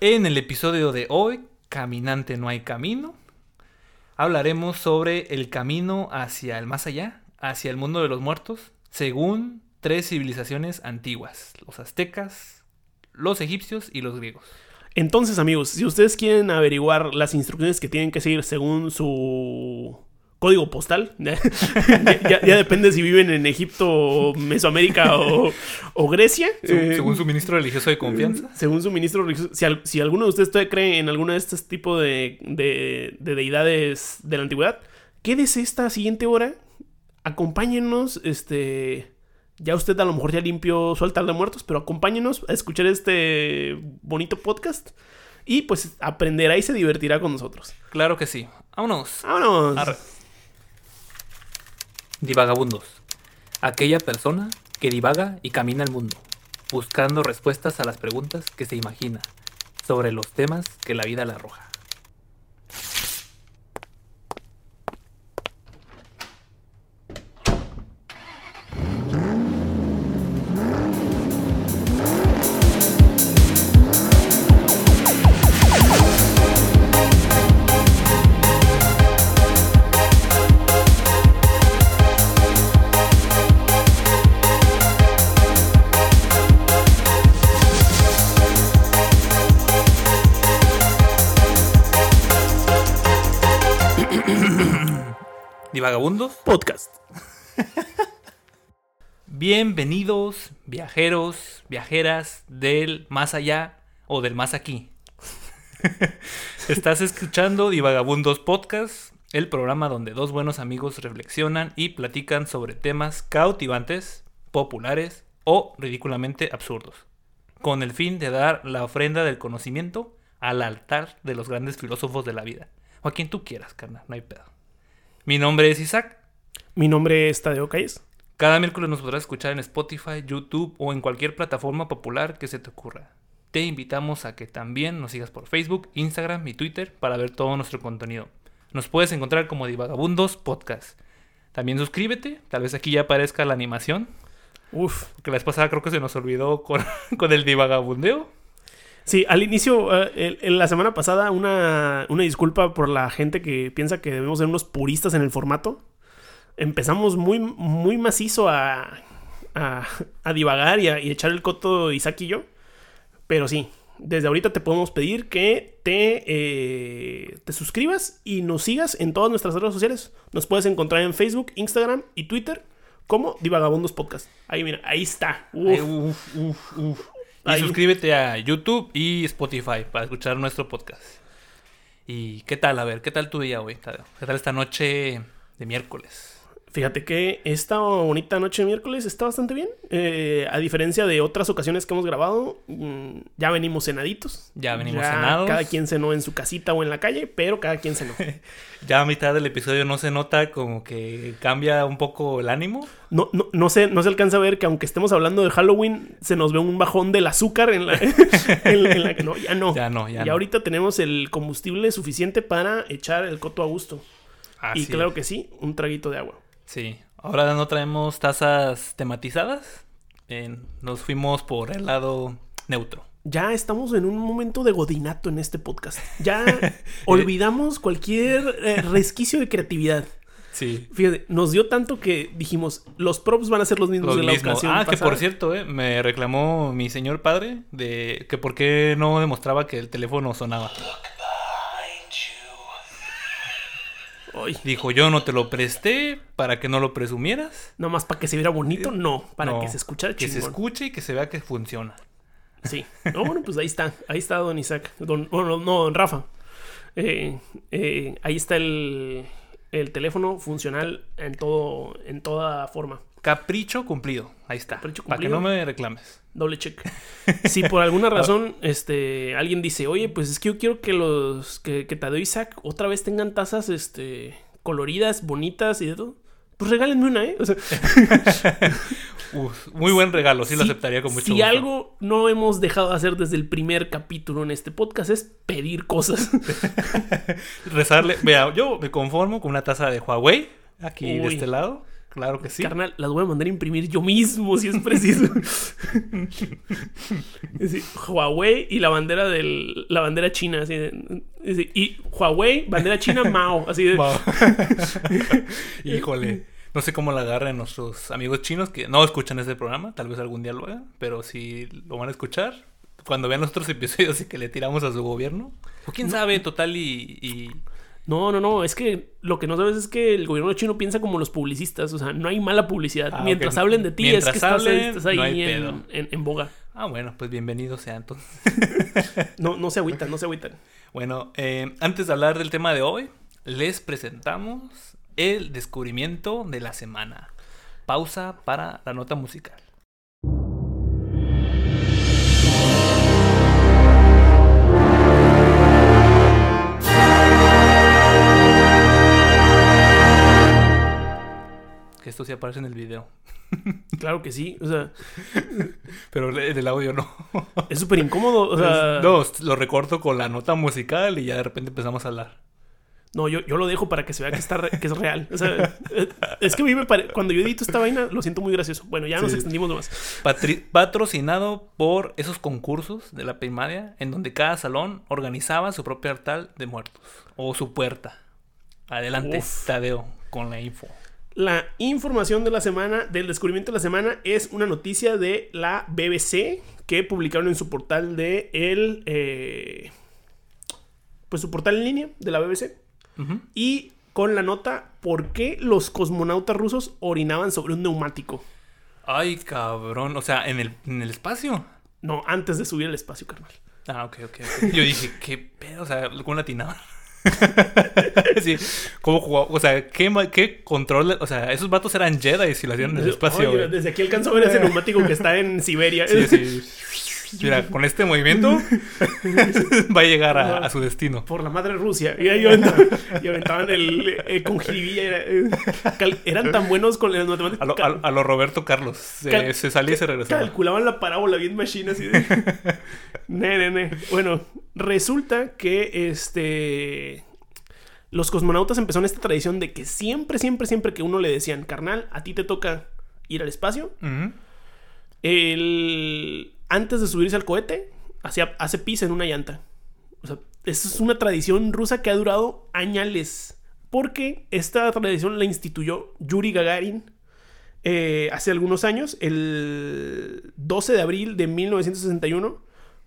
En el episodio de hoy, Caminante no hay camino, hablaremos sobre el camino hacia el más allá, hacia el mundo de los muertos, según tres civilizaciones antiguas, los aztecas, los egipcios y los griegos. Entonces, amigos, si ustedes quieren averiguar las instrucciones que tienen que seguir según su código postal, ya, depende si viven en Egipto, Mesoamérica o, Grecia. Eh, según su ministro religioso de confianza. Según su ministro religioso. Si, alguno de ustedes todavía cree en alguno de estos tipos de, de, de deidades de la antigüedad, quédese esta siguiente hora, acompáñenos, este ya usted a lo mejor ya limpió su altar de muertos, pero acompáñenos a escuchar este bonito podcast y pues aprenderá y se divertirá con nosotros. Claro que sí. Vámonos. Vámonos. Divagabundos. Aquella persona que divaga y camina el mundo, buscando respuestas a las preguntas que se imagina sobre los temas que la vida le arroja. Vagabundos Podcast. Bienvenidos, viajeros, viajeras del más allá o del más aquí. Estás escuchando Divagabundos Podcast, el programa donde dos buenos amigos reflexionan y platican sobre temas cautivantes, populares o ridículamente absurdos, con el fin de dar la ofrenda del conocimiento al altar de los grandes filósofos de la vida. O a quien tú quieras, carnal, no hay pedo. Mi nombre es Isaac. Mi nombre es Tadeo Calles. Cada miércoles nos podrás escuchar en Spotify, YouTube o en cualquier plataforma popular que se te ocurra. Te invitamos a que también nos sigas por Facebook, Instagram y Twitter para ver todo nuestro contenido. Nos puedes encontrar como Divagabundos Podcast. También suscríbete, tal vez aquí ya aparezca la animación. Uf. Que la vez pasada creo que se nos olvidó con, con el divagabundeo. Sí, al inicio, eh, la semana pasada, una, disculpa por la gente que piensa que debemos ser unos puristas en el formato. Empezamos muy, muy macizo a, a, divagar y a echar el coto Isaac y yo. Pero sí, desde ahorita te podemos pedir que te, eh, te suscribas y nos sigas en todas nuestras redes sociales. Nos puedes encontrar en Facebook, Instagram y Twitter como Divagabundos Podcast. Ahí, mira, ahí está. uf, uf, uf. Y suscríbete a YouTube y Spotify para escuchar nuestro podcast. ¿Y qué tal? A ver, ¿qué tal tu día hoy? ¿Qué tal esta noche de miércoles? Fíjate que esta bonita noche de miércoles está bastante bien. Eh, a diferencia de otras ocasiones que hemos grabado, mm, ya venimos cenaditos. Ya venimos cenados. Cada quien cenó en su casita o en la calle, pero cada quien cenó. ya a mitad del episodio no se nota como que cambia un poco el ánimo. No, no, no, se, no se alcanza a ver que aunque estemos hablando de Halloween, se nos ve un bajón del azúcar en la, en, la no, ya no. Ya no, ya Y ahorita tenemos el combustible suficiente para echar el coto a gusto. y claro que sí, un traguito de agua. Sí, ahora no traemos tazas tematizadas. nos fuimos por el lado neutro. Ya estamos en un momento de godinato en este podcast. Ya olvidamos cualquier eh, resquicio de creatividad. Sí. Fíjate, nos dio tanto que dijimos, los props van a ser los mismos de la ocasión. Ah, que por cierto, eh, me reclamó mi señor padre de que por qué no demostraba que el teléfono sonaba. Dijo, yo no te lo presté para que no lo presumieras. más para que se viera bonito, no. Para que se escuche Que se escuche y que se vea que funciona. Sí. No, bueno, pues ahí está. Ahí está don Isaac. Don, bueno, no, don Rafa. Eh, eh, ahí está el, el teléfono funcional en todo, en toda forma. Capricho cumplido. Ahí está. Para que no me reclames. Doble check. si por alguna razón este, alguien dice, oye, pues es que yo quiero que los que, que Tadeo y Isaac otra vez tengan tazas este, coloridas, bonitas y de todo, pues regálenme una, ¿eh? muy buen regalo, sí lo aceptaría con mucho si algo no hemos dejado de hacer desde el primer capítulo en este podcast es pedir cosas. Rezarle. Vea, yo me conformo con una taza de Huawei aquí de este lado Claro que sí. Carnal, las voy a mandar a imprimir yo mismo si es preciso. Sí, Huawei y la bandera del la bandera china así de- y Huawei, bandera china Mao, así de Wow. Híjole. No sé cómo la agarren nuestros amigos chinos que no escuchan este programa. Tal vez algún día lo hagan. Pero si lo van a escuchar, cuando vean los otros episodios y que le tiramos a su gobierno. O quién sabe, total y... y- No, no, no, es que lo que no sabes es que el gobierno chino piensa como los publicistas, o sea, no hay mala publicidad. Ah, Mientras hablen de ti Mientras es que estás, hablen, estás ahí no hay en, pedo. en- en boga. Ah, bueno, pues bienvenido sea entonces. No, no se agüitan, no se agüitan. Bueno, eh, antes de hablar del tema de hoy, les presentamos el descubrimiento de la semana. Pausa para la nota musical. Esto sí aparece en el video. Claro que sí, o sea, Pero en el audio no. es súper incómodo, o sea, no, lo recorto con la nota musical y ya de repente empezamos a hablar. No, yo, yo lo dejo para que se vea que, está re- que es real. O sea, es que a mí me pare- cuando yo edito esta vaina, lo siento muy gracioso. Bueno, ya nos Sí. extendimos más. Patri- patrocinado por esos concursos de la primaria en donde cada salón organizaba su propio altar de muertos o su puerta. Adelante, Uf. Tadeo, con la info. La información de la semana, del descubrimiento de la semana, es una noticia de la BBC que publicaron en su portal de el. eh, pues su portal en línea de la BBC. Y con la nota: ¿Por qué los cosmonautas rusos orinaban sobre un neumático? Ay, cabrón. O sea, en el, en el espacio. No, antes de subir al espacio, carnal. Ah, ok, ok. ok. Yo dije, ¿qué pedo? O sea, ¿cómo latinaban? sí, ¿cómo jugaba? O sea, ¿qué, ¿qué control? O sea, esos vatos eran Jedi si lo hacían en el espacio. Oye, desde aquí alcanzo a ver ese neumático que está en Siberia. Sí, sí. Mira, con este movimiento va a llegar a, a su destino. por la madre Rusia. Y ahí aventaban, y aventaban el eh, con jiribilla. Era, eh, cal- eran tan buenos con las matemáticas. A lo, a, a lo Roberto Carlos. Se, Cal- se salía y se regresaba. Calculaban la parábola bien machine así de. ne, ne, ne. Bueno, resulta que este. Los cosmonautas empezaron esta tradición de que siempre, siempre, siempre que uno le decían, carnal, a ti te toca ir al espacio. El... Antes de subirse al cohete, hace pis en una llanta. O sea, esa es una tradición rusa que ha durado añales. Porque esta tradición la instituyó Yuri Gagarin eh, hace algunos años, el 12 de abril de 1961,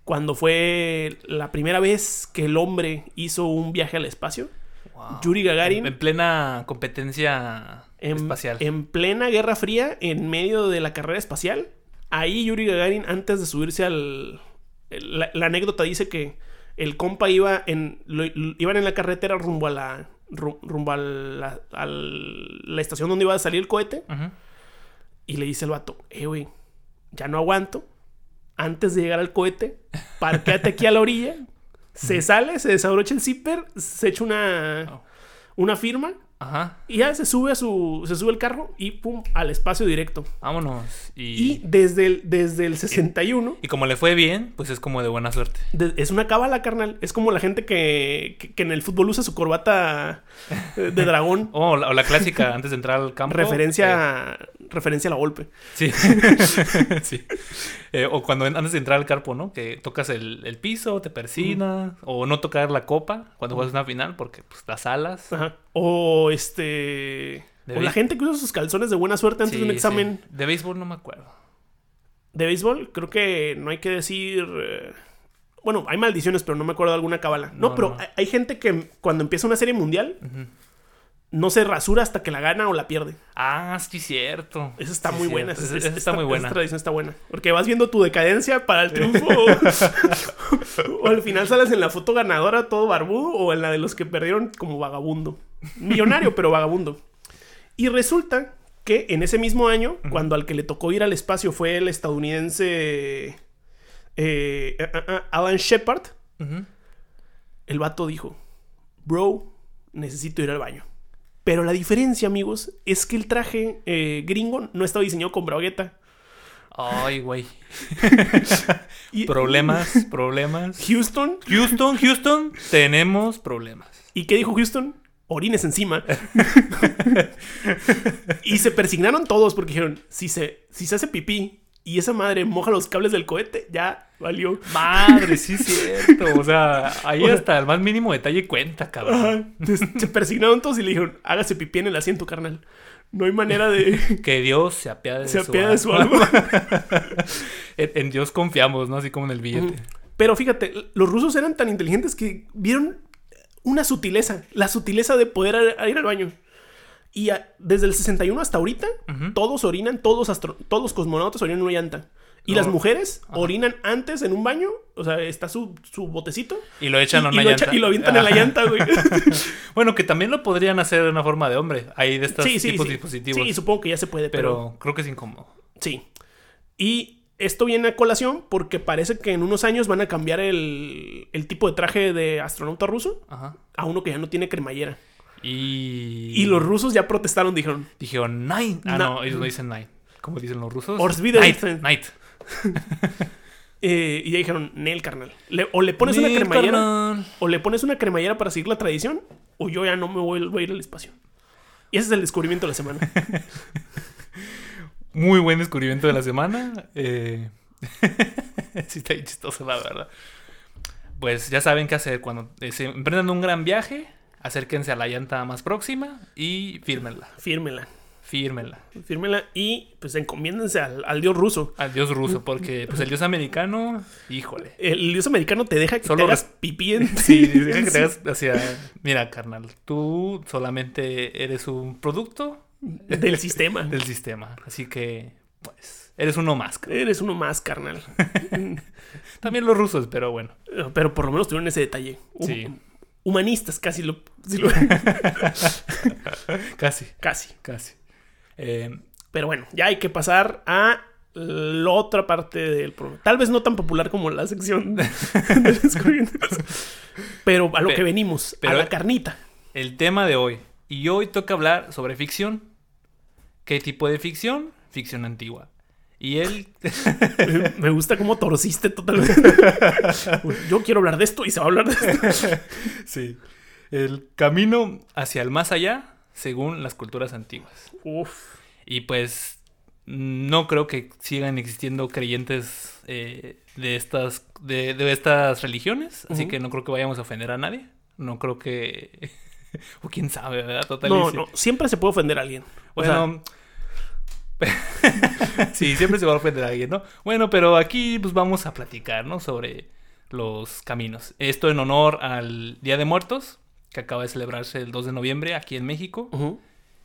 cuando fue la primera vez que el hombre hizo un viaje al espacio. Wow. Yuri Gagarin. En plena competencia En, espacial. en plena Guerra Fría, en medio de la carrera espacial. Ahí Yuri Gagarin, antes de subirse al... La, la anécdota dice que el compa iba en... lo- lo- iban en la carretera rumbo a la... ru- rumbo a la, a la estación donde iba a salir el cohete. Y le dice el vato, eh, güey, ya no aguanto. Antes de llegar al cohete, parquéate aquí a la orilla. Se sale, se desabrocha el zipper, se echa una, Oh. una firma Ajá. y ya se sube a su. Se sube el carro y pum, al espacio directo. Vámonos. Y Y, desde el, desde el 61. y como le fue bien, pues es como de buena suerte. de- es una cábala, carnal. Es como la gente que, que, que en el fútbol usa su corbata eh, de dragón. Oh, la, o la clásica antes de entrar al campo. eh, referencia, a la golpe. Sí. sí. Eh, o cuando antes de entrar al campo, ¿no? Que tocas el, el piso, te persinas. O no tocar la copa cuando juegas una final porque pues las alas. Ajá. O este. De o la gente que usa sus calzones de buena suerte antes Sí, de un examen sí. De béisbol no me acuerdo. de béisbol. Creo que no hay que decir. eh, Bueno, hay maldiciones, pero no me acuerdo de alguna cábala. No, No, pero no. hay- gente que cuando empieza una serie mundial Ujú. No se rasura hasta que la gana o la pierde. Ah, sí, cierto. Esa está Sí, muy buena. Esa, Esa, esa esa- está muy esa buena. tradición está buena. Porque vas viendo tu decadencia para el triunfo. o al final sales en la foto ganadora todo barbudo o en la de los que perdieron como vagabundo. Millonario, pero vagabundo. Y resulta que en ese mismo año, cuando al que le tocó ir al espacio fue el estadounidense eh, Alan Shepard, el vato dijo, bro, necesito ir al baño. Pero la diferencia, amigos, es que el traje eh, gringo no estaba diseñado con bragueta. Ay, güey. Problemas, problemas. Houston. Houston, Houston, tenemos problemas. ¿Y qué dijo Houston? orines encima. y se persignaron todos porque dijeron, si se, si se hace pipí y esa madre moja los cables del cohete, ya valió. Madre, sí es cierto. O sea, ahí hasta el más mínimo detalle cuenta, cabrón. Se persignaron todos y le dijeron, hágase pipí en el asiento, carnal. No hay manera de... Que Dios se apiade de Se su apiade de su alma. en, en Dios confiamos, ¿no? Así como en el billete. Pero fíjate, los rusos eran tan inteligentes que vieron una sutileza, la sutileza de poder ir al baño. Y a- desde el 61 hasta ahorita, todos orinan, todos, astro- todos los cosmonautas orinan en una llanta. Y No. las mujeres orinan antes en un baño, o sea, está su, su botecito. Y lo echan a y, una y lo llanta. echa- y lo avientan en la Ajá. llanta, güey. Bueno, que también lo podrían hacer de una forma de hombre. Hay de estos sí, sí, tipos sí. de dispositivos. Sí, supongo que ya se puede, pero... pero creo que es incómodo. Sí. Y esto viene a colación porque parece que en unos años van a cambiar el, el tipo de traje de astronauta ruso Ajá. a uno que ya no tiene cremallera. Y. Y los rusos ya protestaron, dijeron, Dijeron nine. Ah, no, ellos no dicen nine. ¿Cómo dicen los rusos? Night. Night. eh, y ya dijeron, Nel, carnal. Le- o le pones una cremallera, carnal. o le pones una cremallera para seguir la tradición, o yo ya no me voy, voy a ir al espacio. Y ese es el descubrimiento de la semana. Muy buen descubrimiento de la semana. Eh... sí, está chistoso, la verdad. Pues ya saben qué hacer cuando eh, se emprendan un gran viaje. Acérquense a la llanta más próxima y fírmenla. Fírmela, Fírmenla. fírmela y pues encomiéndense al, al dios ruso. Al dios ruso, porque pues el dios americano, híjole. El dios americano te deja que Solo te hagas pipí en... Sí, deja que te hagas hacia. Mira, carnal, tú solamente eres un producto del sistema. del sistema. Así que, pues, eres uno más. carnal. Eres uno más, carnal. También los rusos, pero bueno. Pero por lo menos tuvieron ese detalle. Sí. Humanistas, casi lo... lo- Casi, casi. casi. Eh, Pero bueno, ya hay que pasar a la otra parte del programa. Tal vez no tan popular como la sección de descubrimientos. Pero a lo que venimos, pero- a la carnita. el tema de hoy. Y hoy toca hablar sobre ficción. ¿Qué tipo de ficción? Ficción antigua. Y él. Me- gusta cómo torciste totalmente. Yo quiero hablar de esto y se va a hablar de esto. sí. El camino hacia el más allá, según las culturas antiguas. Uf. Y pues no creo que sigan existiendo creyentes eh, de, estas, de, de estas religiones. Así que no creo que vayamos a ofender a nadie. No creo que... o quién sabe, ¿verdad? Total. No, no, siempre se puede ofender a alguien. O sea, Bueno... sí, siempre se va a ofender a alguien, ¿no? Bueno, pero aquí pues vamos a platicar, ¿no? Sobre los caminos. Esto en honor al Día de Muertos, que acaba de celebrarse el 2 de noviembre aquí en México.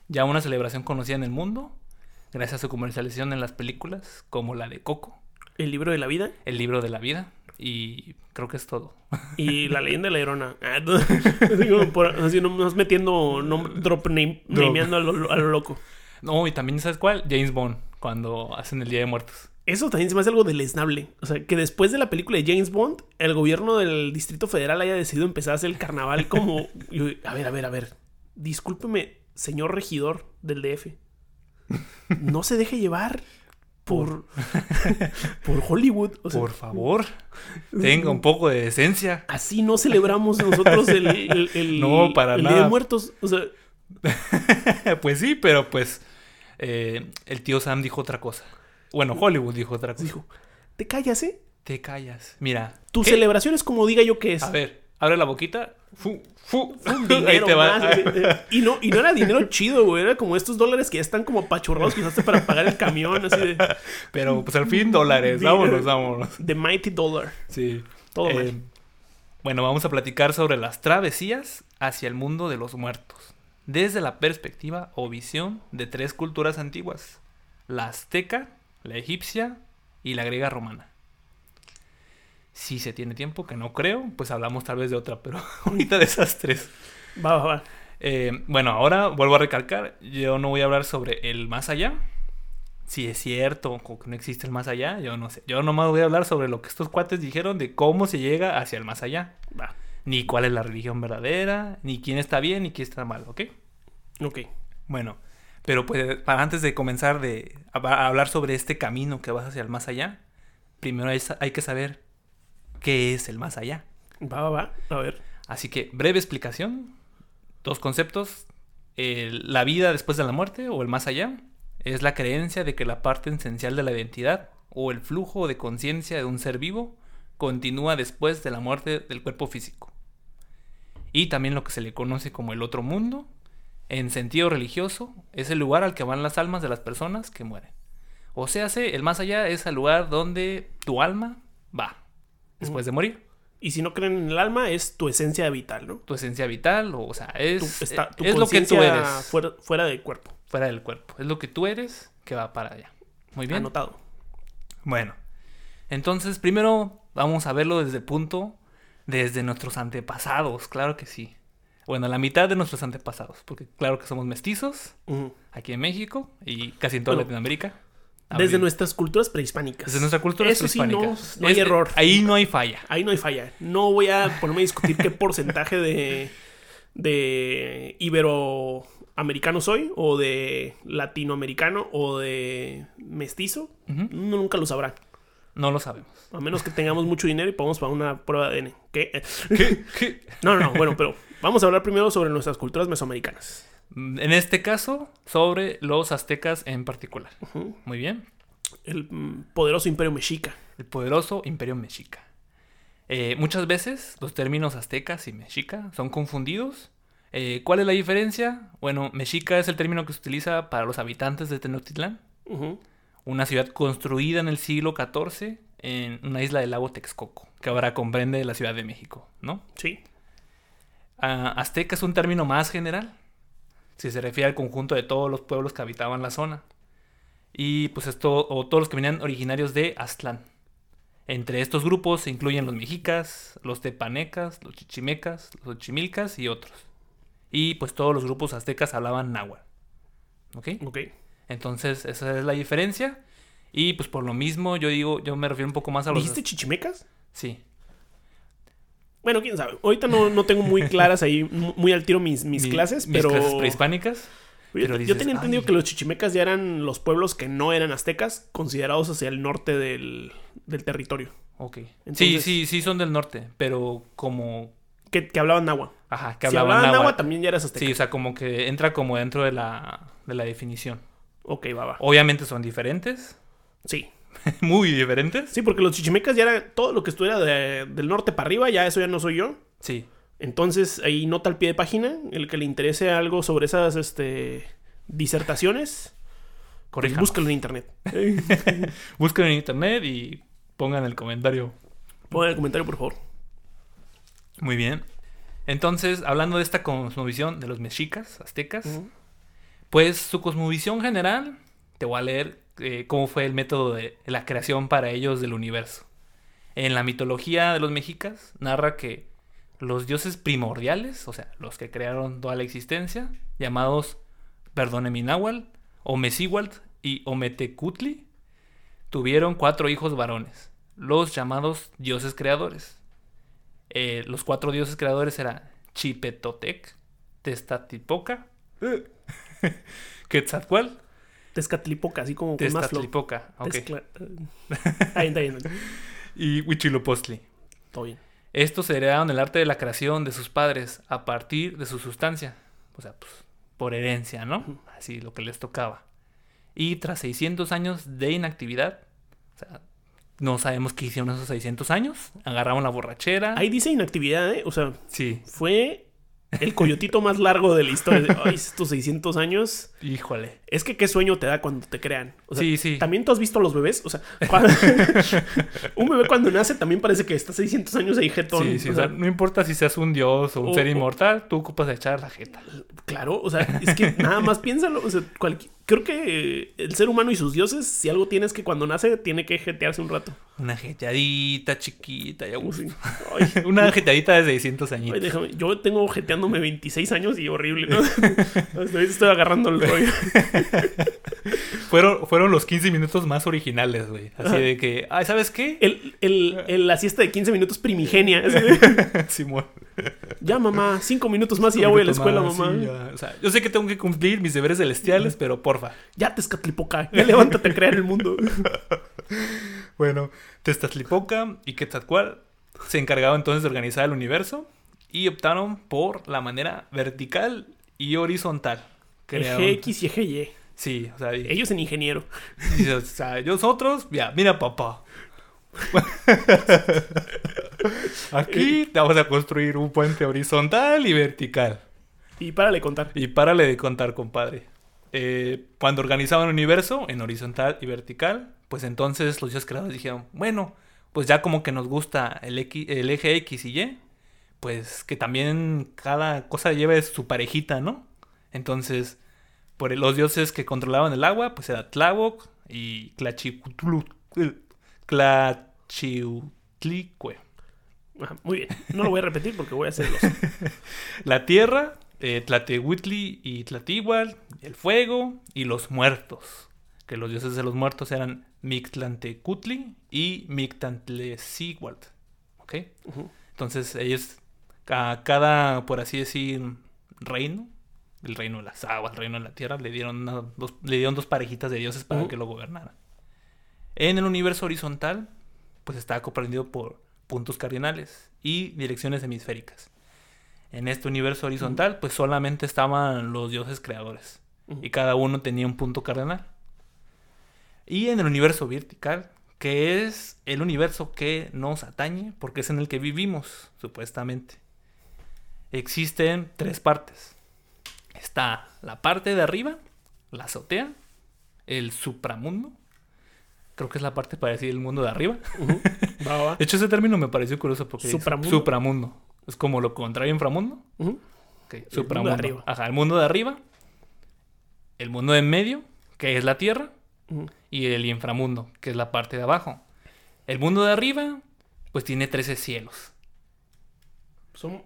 Ya una celebración conocida en el mundo, gracias a su comercialización en las películas, como la de Coco, el libro de la vida el libro de la vida, y creo que es todo. y la leyenda de la llorona. Ah, no. Así como por- así nomás metiendo nom- drop name, Drop. nameando a lo, a lo loco. No, y también, ¿sabes cuál? James Bond, cuando hacen el Día de Muertos. Eso también se me hace algo deleznable. O sea, que después de la película de James Bond, el gobierno del Distrito Federal haya decidido empezar a hacer el carnaval como... yo, a ver, a ver, a ver. Discúlpeme, señor regidor del DF. No se deje llevar por... por Hollywood. O sea, Por favor, tenga un poco de decencia. Así no celebramos nosotros el, el- el- No, para el Día de. Muertos. O sea, pues sí, pero pues eh, el tío Sam dijo otra cosa. Bueno, Hollywood dijo otra cosa. dijo, te callas, ¿eh? Te callas. Mira. Tu ¿qué? celebración es como diga yo que es. A ver, abre la boquita. Fu, fu. Dinero te va. más. Y no, y no era dinero chido, güey. Era como estos dólares que ya están como apachurrados que usaste para pagar el camión, así de Pero pues al fin dólares. Dinero. Vámonos, vámonos. The Mighty Dollar. Sí. Todo Eh, mal. bueno, vamos a platicar sobre las travesías hacia el mundo de los muertos. Desde la perspectiva o visión de tres culturas antiguas. La azteca, la egipcia y la griega romana. Si se tiene tiempo, que no creo, pues hablamos tal vez de otra, pero ahorita de esas tres. Va, va, va. Eh, bueno, ahora vuelvo a recalcar, yo no voy a hablar sobre el más allá. Si es cierto o que no existe el más allá, yo no sé. Yo nomás voy a hablar sobre lo que estos cuates dijeron de cómo se llega hacia el más allá. Va. Ni cuál es la religión verdadera, ni quién está bien, ni quién está mal, ¿ok? Ok. Bueno, pero pues para antes de comenzar de a, a hablar sobre este camino que vas hacia el más allá, primero hay, hay que saber qué es el más allá. Va, va, va. A ver. Así que breve explicación. dos conceptos. La vida después de la muerte o el más allá es la creencia de que la parte esencial de la identidad o el flujo de conciencia de un ser vivo continúa después de la muerte del cuerpo físico. Y también lo que se le conoce como el otro mundo, en sentido religioso, es el lugar al que van las almas de las personas que mueren. O sea, el más allá es el lugar donde tu alma va después de morir. Y si no creen en el alma, es tu esencia vital, ¿no? Tu esencia vital, o, o sea, Tu, es, está, tu es lo que tú eres fuera, fuera del cuerpo. fuera del cuerpo. Es lo que tú eres que va para allá. Muy bien. Anotado. Bueno, entonces primero vamos a verlo desde el punto, desde nuestros antepasados, claro que sí. Bueno, la mitad de nuestros antepasados, porque claro que somos mestizos aquí en México y casi en toda Bueno, Latinoamérica. Desde nuestras culturas prehispánicas. desde nuestra cultura Eso sí, no, prehispánica. no hay Es- error. Ahí no hay falla. Ahí no hay falla. No voy a ponerme a discutir qué porcentaje de, de iberoamericano soy, o de latinoamericano, o de mestizo. Uno nunca lo sabrá. No lo sabemos. A menos que tengamos mucho dinero y podamos pagar una prueba de ADN. ¿Qué? ¿Qué? ¿Qué? No, no, no. Bueno, pero vamos a hablar primero sobre nuestras culturas mesoamericanas. En este caso, sobre los aztecas en particular. Muy bien. El mm, poderoso imperio mexica. El poderoso imperio mexica. Eh, muchas veces los términos aztecas y mexica son confundidos. Eh, ¿Cuál es la diferencia? Bueno, mexica es el término que se utiliza para los habitantes de Tenochtitlán. Una ciudad construida en el siglo XIV en una isla del lago Texcoco, que ahora comprende la Ciudad de México, ¿no? Sí. Ah, azteca es un término más general, si se refiere al conjunto de todos los pueblos que habitaban la zona. Y pues esto, o todos los que venían originarios de Aztlán. Entre estos grupos se incluyen los mexicas, los tepanecas, los chichimecas, los ochimilcas y otros. Y pues todos los grupos aztecas hablaban náhuatl. ¿Ok? Ok. Entonces esa es la diferencia. Y pues por lo mismo yo digo, yo me refiero un poco más a los... ¿Dijiste chichimecas? Sí. Bueno, quién sabe. Ahorita no, no tengo muy claras ahí, mu- muy al tiro mis, mis Mi- clases, mis pero. clases prehispánicas. Yo, pero yo dices, tenía entendido "Ay". que los chichimecas ya eran los pueblos que no eran aztecas, considerados hacia el norte del, del territorio. Ok. sí, Entonces- sí, sí son del norte, pero como... Que, que hablaban náhuatl. Ajá, que Si hablaban hablaban náhuatl, náhuatl. también ya eras azteca. Sí, o sea, como que entra como dentro de la, de la definición. Ok, va, va. Obviamente son diferentes, Sí. muy diferentes. Sí, porque los chichimecas ya era todo lo que estuviera de- del norte para arriba, ya eso ya no soy yo. Sí, Entonces, ahí nota al pie de página, el que le interese algo sobre esas este, disertaciones, pues búscalo en internet. Busquen en internet y pongan el comentario. Pongan el comentario, por favor. Muy bien. Entonces, hablando de esta cosmovisión de los mexicas, aztecas. Pues su cosmovisión general, te voy a leer eh, cómo fue el método de la creación para ellos del universo. En la mitología de los mexicas narra que los dioses primordiales, o sea, los que crearon toda la existencia, llamados Perdóneme o Mesiwalt y Ometecutli, tuvieron cuatro hijos varones, los llamados dioses creadores. Eh, los cuatro dioses creadores eran Chipetotec, Tezcatlipoca, Quetzalcoatl, Tezcatlipoca, así como con más. Tezcatlipoca, ok, Tezcla- bien, está bien. y Huitzilopochtli. Todo bien. Estos heredaron el arte de la creación de sus padres a partir de su sustancia. O sea, pues, por herencia, ¿no? Así lo que les tocaba. Y tras 600 años de inactividad, o sea, no sabemos qué hicieron esos 600 años. Agarraron la borrachera. Ahí dice inactividad, ¿eh? O sea, Sí, fue el coyotito más largo de la historia. De, Ay, estos 600 años. híjole. Es que qué sueño te da cuando te crean. O sea, sí, sí. También tú has visto a los bebés. O sea, cuando- un bebé cuando nace también parece que está 600 años ahí jetón. Sí, sí, O o sea, no importa si seas un dios o un o- ser inmortal, tú ocupas de echar la jeta. claro, o sea, es que nada más piénsalo. O sea, creo que el ser humano y sus dioses, si algo tienes que cuando nace, tiene que jetearse un rato. Una jeteadita chiquita, ya gusto. Una jeteadita de 600 ay, añitos. déjame. Yo tengo jeteándome 26 años y horrible, ¿no? Estoy agarrando el rollo. Fueron, fueron los 15 minutos más originales, güey. Así de que, ay, ¿sabes qué? El, el- el- la siesta de 15 minutos primigenia. Simón. ya, mamá, 5 minutos más y ya voy a la escuela, Más, mamá. sí. O sea, yo sé que tengo que cumplir mis deberes celestiales, pero porfa. Ya te escatlipoca. Ya levántate a crear el mundo. Bueno, Tezcatlipoca y Quetzalcoatl se encargaban entonces de organizar el universo y optaron por la manera vertical y horizontal. Eje Crearon- X y eje Y. Sí, o sea, y- Ellos en ingeniero. y, o sea, nosotros, ya, mira papá. Aquí te vamos a construir un puente horizontal y vertical. Y párale contar. Y párale de contar, compadre. Eh, cuando organizaban el universo en horizontal y vertical, pues entonces los dioses creadores dijeron, bueno, pues ya como que nos gusta el, X- el eje X y Y, pues que también cada cosa lleve su parejita, ¿no? Entonces, por los dioses que controlaban el agua, pues era Tláhuac y Tlachiutlu- eh, Tlachiutlicue. Ajá, muy bien. No lo voy a repetir porque voy a hacerlo. La tierra, eh, Tlatehuitli y Tlatíhual, el fuego y los muertos. Que los dioses de los muertos eran Mictlantecutli y Mictantlecihualt. ¿Ok? Entonces ellos, a cada, por así decir, reino, el reino de las aguas, el reino de la tierra, le dieron, una- dos, le dieron dos parejitas de dioses para que lo gobernaran. En el universo horizontal, pues está comprendido por puntos cardinales y direcciones hemisféricas. En este universo horizontal, pues solamente estaban los dioses creadores. Y cada uno tenía un punto cardenal. Y en el universo vertical, que es el universo que nos atañe, porque es en el que vivimos, supuestamente. Existen tres partes. Está la parte de arriba, la azotea, el supramundo. Creo que es la parte para decir el mundo de arriba. Va, va. De hecho, ese término me pareció curioso porque ¿Supramundo? supramundo. Es como lo contrario a inframundo. Ujú. Ok, mundo de supramundo. arriba. Ajá, el mundo de arriba. El mundo de en medio, que es la tierra. Y el inframundo, que es la parte de abajo. El mundo de arriba, pues tiene 13 cielos. Son...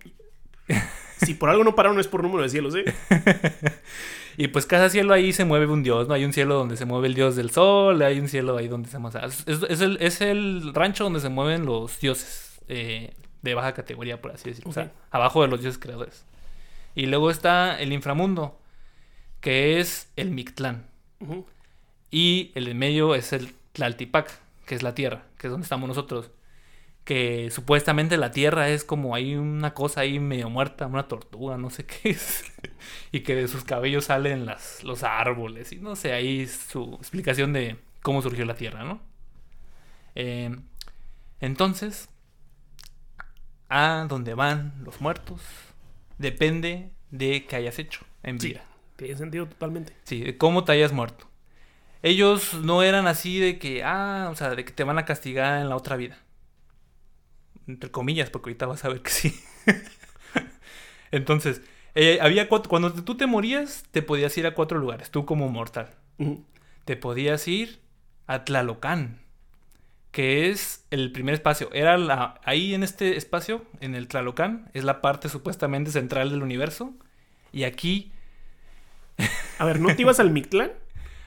Si por algo no pararon es por número de cielos, ¿eh? Y pues cada cielo ahí se mueve un dios, ¿no? Hay un cielo donde se mueve el dios del sol, hay un cielo ahí donde se mueve... Es, el, es el rancho donde se mueven los dioses eh, de baja categoría, por así decirlo. O sea, abajo de los dioses creadores. Y luego está el inframundo, que es el Mictlán. Y el en medio es el Tlaltipac, que es la tierra, que es donde estamos nosotros. Que supuestamente la tierra es como hay una cosa ahí medio muerta, una tortuga, no sé qué es. y que de sus cabellos salen las, los árboles. Y no sé, ahí su explicación de cómo surgió la tierra, ¿no? Eh, entonces, a dónde van los muertos depende de qué hayas hecho en Sí. vida. Tiene sentido totalmente. Sí, de cómo te hayas muerto. Ellos no eran así de que, ah, o sea, de que te van a castigar en la otra vida. Entre comillas, porque ahorita vas a ver que sí. Entonces, eh, había cuatro, cuando tú te morías, te podías ir a cuatro lugares, tú como mortal. Te podías ir a Tlalocán, que es el primer espacio. Era la, ahí en este espacio, en el Tlalocán, es la parte supuestamente central del universo. Y aquí A ver, ¿no te ibas al Mictlán?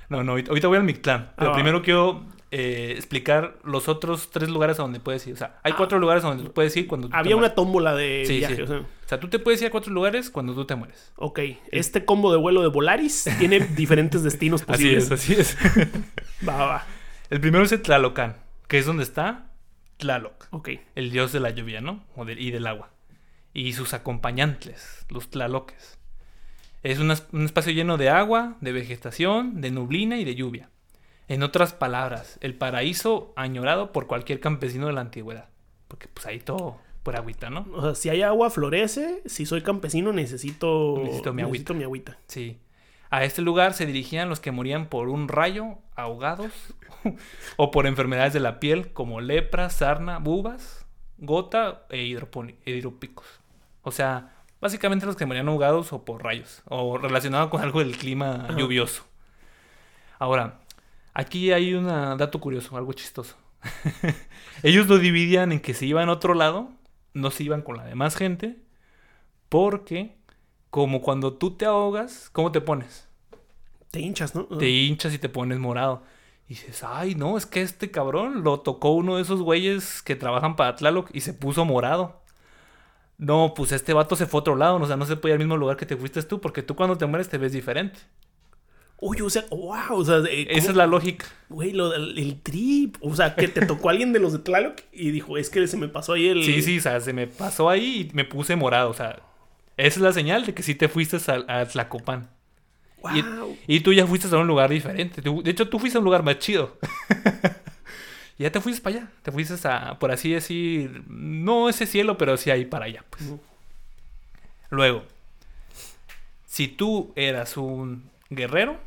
No, no, ahorita ahorita voy al Mictlán. Pero Ah. primero quiero eh, explicar los otros tres lugares a donde puedes ir. O sea, hay Ah. cuatro lugares a donde tú puedes ir cuando tú te Había una tómbola de Sí, viaje, sí. o sea. O sea, tú te puedes ir a cuatro lugares cuando tú te mueres. Ok, este combo de vuelo de Volaris tiene diferentes destinos Así posibles. es, así es. Va, va, va. el primero es el Tlalocán, que es donde está Tlaloc, Ok. el dios de la lluvia, ¿no? O y del agua. Y sus acompañantes, los Tlaloques. Es una- un espacio lleno de agua, de vegetación, de nublina y de lluvia. En otras palabras, el paraíso añorado por cualquier campesino de la antigüedad. Porque pues ahí todo por agüita, ¿no? O sea, si hay agua, florece. Si soy campesino, necesito. Necesito mi agüita. mi agüita. Sí. A este lugar se dirigían los que morían por un rayo, ahogados, o por enfermedades de la piel como lepra, sarna, bubas, gota e e hidropicos. O sea, básicamente los que morían ahogados o por rayos, o relacionado con algo del clima Ajá. lluvioso. Ahora, aquí hay un dato curioso, algo chistoso. Ellos lo dividían en que se iban a otro lado, no se iban con la demás gente, porque como cuando tú te ahogas, ¿cómo te pones? Te hinchas, ¿no? Te hinchas y te pones morado. Y dices, ay, no, es que este cabrón lo tocó uno de esos güeyes que trabajan para Tlaloc y se puso morado. No, pues este vato se fue a otro lado, o sea, no se puede ir al mismo lugar que te fuiste tú, porque tú cuando te mueres te ves diferente. Oye, o sea, wow, o sea, eh, Esa ¿cómo- es la lógica. Güey, lo el trip. O sea, que te tocó alguien de los de Tlaloc y dijo, es que se me pasó ahí el. Sí, sí, o sea, se me pasó ahí y me puse morado. O sea, esa es la señal de que sí te fuiste a, a Tlacopan. Wow. Y, tú ya fuiste a un lugar diferente. De hecho, tú fuiste a un lugar más chido. Y ya te fuiste para allá. Te fuiste a, por así decir, no ese cielo, pero sí ahí para allá. Pues. Luego, si tú eras un guerrero,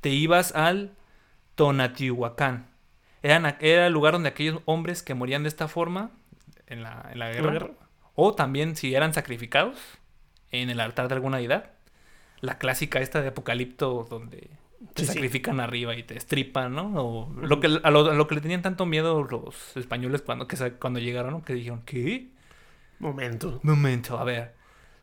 te ibas al Tonatihuacán. Eran Era el lugar donde aquellos hombres que morían de esta forma en la, en la guerra, guerra. o también si eran sacrificados en el altar de alguna deidad. La clásica esta de Apocalipto donde te Sí, sí. sacrifican arriba y te estripan, ¿no? O lo que, a, lo, a lo que le tenían tanto miedo los españoles cuando, que, cuando llegaron, ¿no? Que dijeron, ¿qué? Momento. Momento, a ver.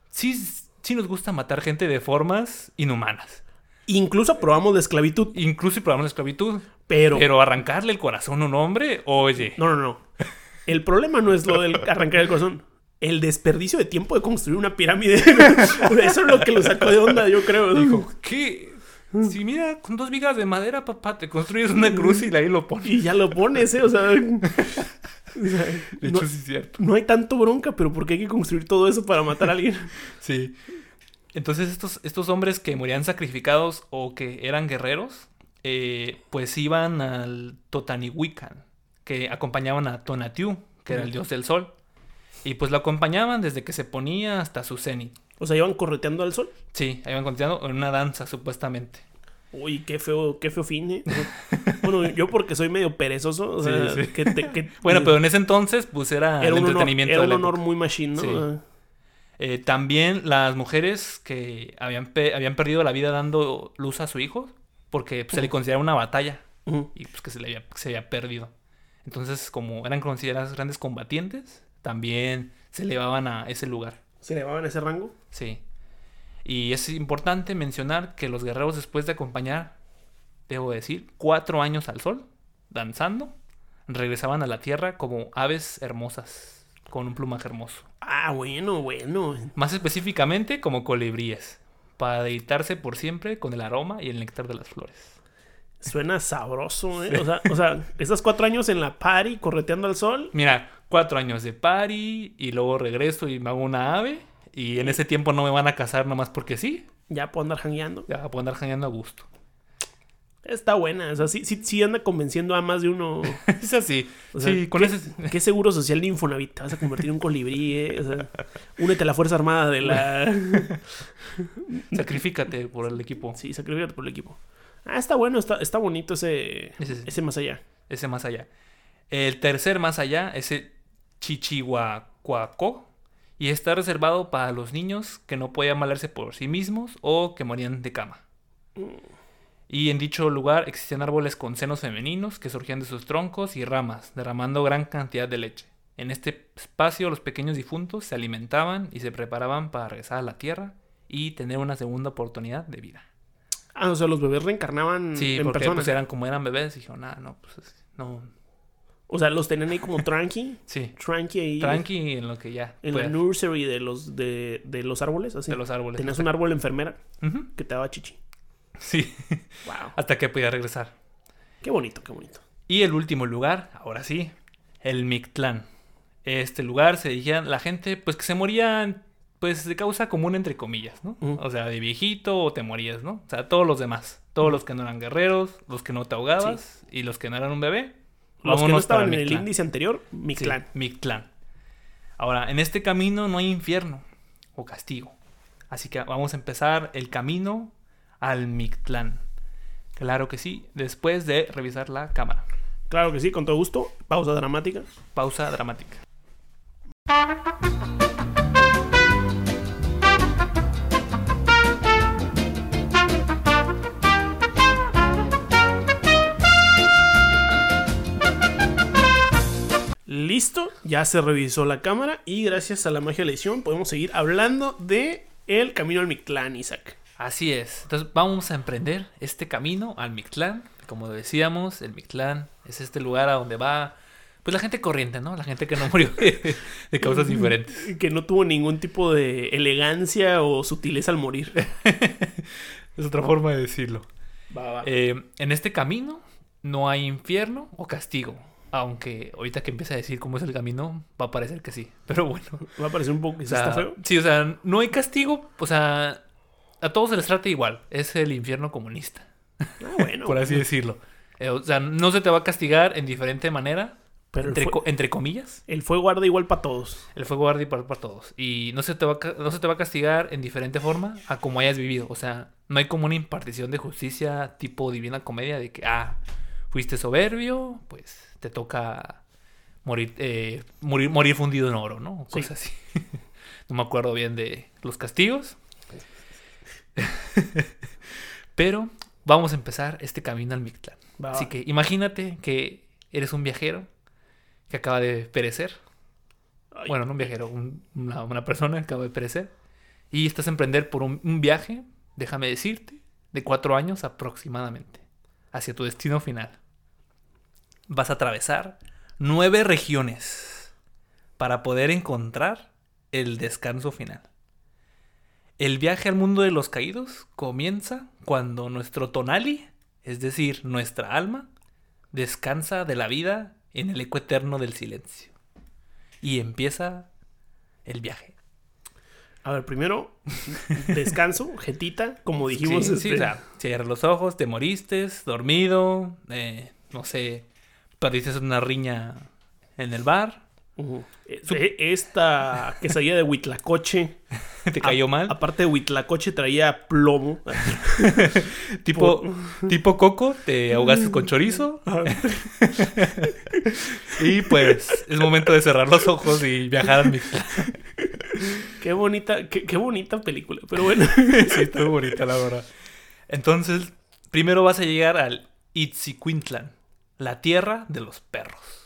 Sí, sí nos gusta matar gente de formas inhumanas. Incluso aprobamos la esclavitud, Incluso probamos la esclavitud. pero. Pero arrancarle el corazón a un hombre, oye. No, no, no. El problema no es lo del arrancar el corazón. El desperdicio de tiempo de construir una pirámide. Eso es lo que lo sacó de onda, yo creo. Dijo, ¿qué? Si mira, con dos vigas de madera, papá, te construyes una cruz y ahí lo pones. Y ya lo pones, ¿eh? O sea. o sea, De no, hecho, sí es cierto. no hay tanto bronca, pero ¿por qué hay que construir todo eso para matar a alguien? Sí. Entonces estos, estos hombres que morían sacrificados o que eran guerreros, eh, pues iban al Totanihuican, que acompañaban a Tonatiuh, que era el dios del sol. Y pues lo acompañaban desde que se ponía hasta su cenit. O sea, iban correteando al sol. Sí, iban continuando en una danza, supuestamente. Uy, qué feo, qué feo fin, ¿eh? Bueno, yo porque soy medio perezoso, o sea, Sí, sí. que te- que- Bueno, pero en ese entonces, pues era, era el un honor, entretenimiento era un honor muy machine, ¿no? Sí. Eh, también las mujeres que habían, pe- habían perdido la vida dando luz a su hijo, porque pues, se le consideraba una batalla. y pues que se le había, se había perdido. Entonces, como eran consideradas grandes combatientes, también se elevaban a ese lugar. ¿Se elevaban ese rango? Sí. Y es importante mencionar que los guerreros, después de acompañar, debo decir, cuatro años al sol, danzando, regresaban a la tierra como aves hermosas, con un plumaje hermoso. Ah, bueno, bueno. Más específicamente, como colibríes, para deleitarse por siempre con el aroma y el néctar de las flores. Suena sabroso, ¿eh? O sea, o sea, estás cuatro años en la party correteando al sol. Mira, cuatro años de party y luego regreso y me hago una ave. Y en ese tiempo no me van a casar nomás porque sí. Ya puedo andar jangueando. Ya puedo andar janeando a gusto. Está buena. O sea, sí, sí, sí anda convenciendo a más de uno. es así. O sea, sí, con ¿qué, ese. qué seguro social de Infonavit? Te vas a convertir en un colibrí, ¿eh? O sea, únete a la Fuerza Armada de la... Sacrifícate por el equipo. Sí, sacrificate por el equipo. Ah, está bueno, está, está bonito ese, Ese sí. ese más allá. Ese más allá. El tercer más allá es el Chichihuacuaco. Y está reservado para los niños que no podían valerse por sí mismos o que morían de cama. Y en dicho lugar existían árboles con senos femeninos que surgían de sus troncos y ramas, derramando gran cantidad de leche. En este espacio los pequeños difuntos se alimentaban y se preparaban para regresar a la tierra y tener una segunda oportunidad de vida. Ah, o sea, los bebés reencarnaban Sí, en porque pues eran como eran bebés, dijeron, ah, no, pues es- no, O sea, los tenían ahí como tranqui. sí, Tranqui ahí. tranqui en lo que ya En la puedas, nursery de los, de, de los árboles, así. de los árboles. Tenías un árbol enfermera que te daba chichi. Sí, Wow. hasta que podía regresar. Qué bonito, qué bonito. Y el último lugar, ahora sí, el Mictlán. Este lugar se dirigía la gente, pues que se moría, pues de causa común entre comillas, ¿no? O sea, de viejito o te morías, ¿no? O sea, todos los demás. Todos los que no eran guerreros, los que no te ahogabas y los que no eran un bebé. Los que no estaban en el Mictlán. índice anterior, mi Sí, clan. Mictlán. Ahora, en este camino no hay infierno o castigo. Así que vamos a empezar el camino al Mictlán. Claro que sí, después de revisar la cámara. Claro que sí, con todo gusto. Pausa dramática. Pausa dramática. Listo, ya se revisó la cámara y gracias a la magia de la edición podemos seguir hablando de el camino al Mictlán, Isaac. Así es. Entonces vamos a emprender este camino al Mictlán. Como decíamos, el Mictlán es este lugar a donde va pues la gente corriente, ¿no? La gente que no murió de, de causas diferentes. Que no tuvo ningún tipo de elegancia o sutileza al morir. Es otra forma de decirlo. Va, va. Eh, en este camino no hay infierno o castigo. Aunque ahorita que empiece a decir cómo es el camino, va a parecer que sí. Pero bueno. Va a parecer un poco O sea, está feo. Sí, o sea, no hay castigo. O sea, a todos se les trata igual. Es el infierno comunista, Ah, bueno. por así decirlo. Eh, o sea, no se te va a castigar en diferente manera. Pero entre, comillas. el fuego arde igual para todos. El fuego arde para, para todos. Y no se, te va no se te va a castigar en diferente forma a como hayas vivido. O sea, no hay como una impartición de justicia tipo divina comedia de que, ah, fuiste soberbio, pues te toca morir, eh, morir, morir fundido en oro, ¿no? Sí. Cosas así. no me acuerdo bien de los castigos. Pero vamos a empezar este camino al Mictlán. Así que imagínate que eres un viajero que acaba de perecer. Ay, Bueno, no un viajero, un- una, una persona que acaba de perecer. Y estás a emprender por un, un viaje, déjame decirte, de cuatro años aproximadamente, hacia tu destino final. Vas a atravesar nueve regiones para poder encontrar el descanso final. El viaje al mundo de los caídos comienza cuando nuestro tonali, es decir, nuestra alma, descansa de la vida en el eco eterno del silencio. Y empieza el viaje. A ver, primero, descanso, jetita, como dijimos. sí, sí, este, o sea, cierras los ojos, te moriste, dormido, eh, no sé, perdiste una riña en el bar, ujú. Eh, Esta quesadilla de Huitlacoche, te cayó a- mal, aparte de Huitlacoche, traía plomo. tipo, tipo coco, te ahogaste con chorizo y pues es momento de cerrar los ojos y viajar al Mictlán. qué bonita, qué, qué bonita película. Pero bueno, sí, muy bonita, la verdad. Entonces, primero vas a llegar al Itzicuintlan, la tierra de los perros.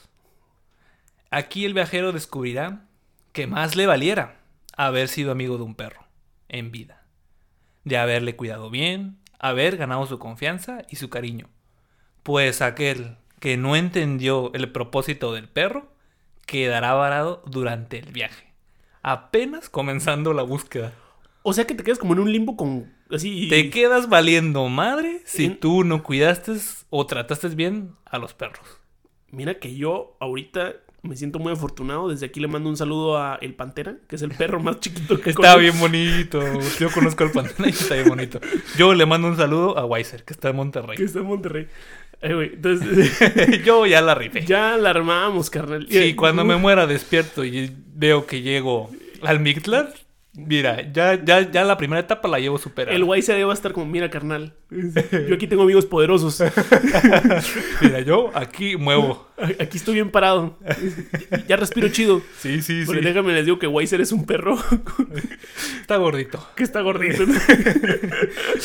Aquí el viajero descubrirá que más le valiera haber sido amigo de un perro en vida, de haberle cuidado bien, haber ganado su confianza y su cariño. Pues aquel que no entendió el propósito del perro quedará varado durante el viaje, apenas comenzando la búsqueda. o sea que te quedas como en un limbo con así. Te quedas valiendo madre si En- tú no cuidaste o trataste bien a los perros. Mira que yo ahorita me siento muy afortunado. Desde aquí le mando un saludo a El Pantera, que es el perro más chiquito que Está bien bonito. Yo conozco al pantano y está bien bonito. Yo le mando un saludo a Weiser, que está en Que Monterrey. está en Monterrey. Eh, güey, entonces, Yo ya la rifé. ya la armamos, carnal. Sí, cuando me muera despierto y veo que llego al Mictlán, mira, ya, ya, ya la primera etapa la llevo superada. El guay se va a estar como, mira, carnal. Yo aquí tengo amigos poderosos. Mira, yo aquí muevo. Aquí estoy bien parado. Ya respiro chido. Sí, sí, Porque sí. déjame les digo que Weiser es un perro Está gordito. que está gordito.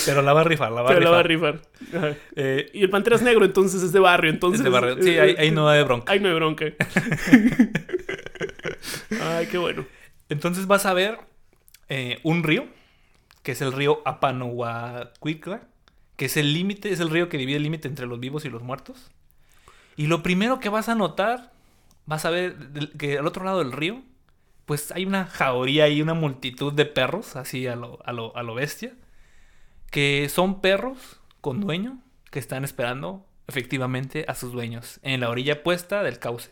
Pero la va a rifar, la va a Pero la va a rifar. rifar. Eh, Y el Pantera es negro, entonces es de barrio. Entonces, es de barrio. Sí, ahí, ahí no hay bronca. Ahí no hay bronca. Ay, qué bueno. Entonces vas a ver eh, un río, que es el río Apanohuacuitla, que es el límite, es el río que divide el límite entre los vivos y los muertos. Y lo primero que vas a notar, vas a ver que al otro lado del río, pues hay una jauría y una multitud de perros, así a lo, a lo, a lo bestia, que son perros con dueño que están esperando efectivamente a sus dueños en la orilla puesta del cauce.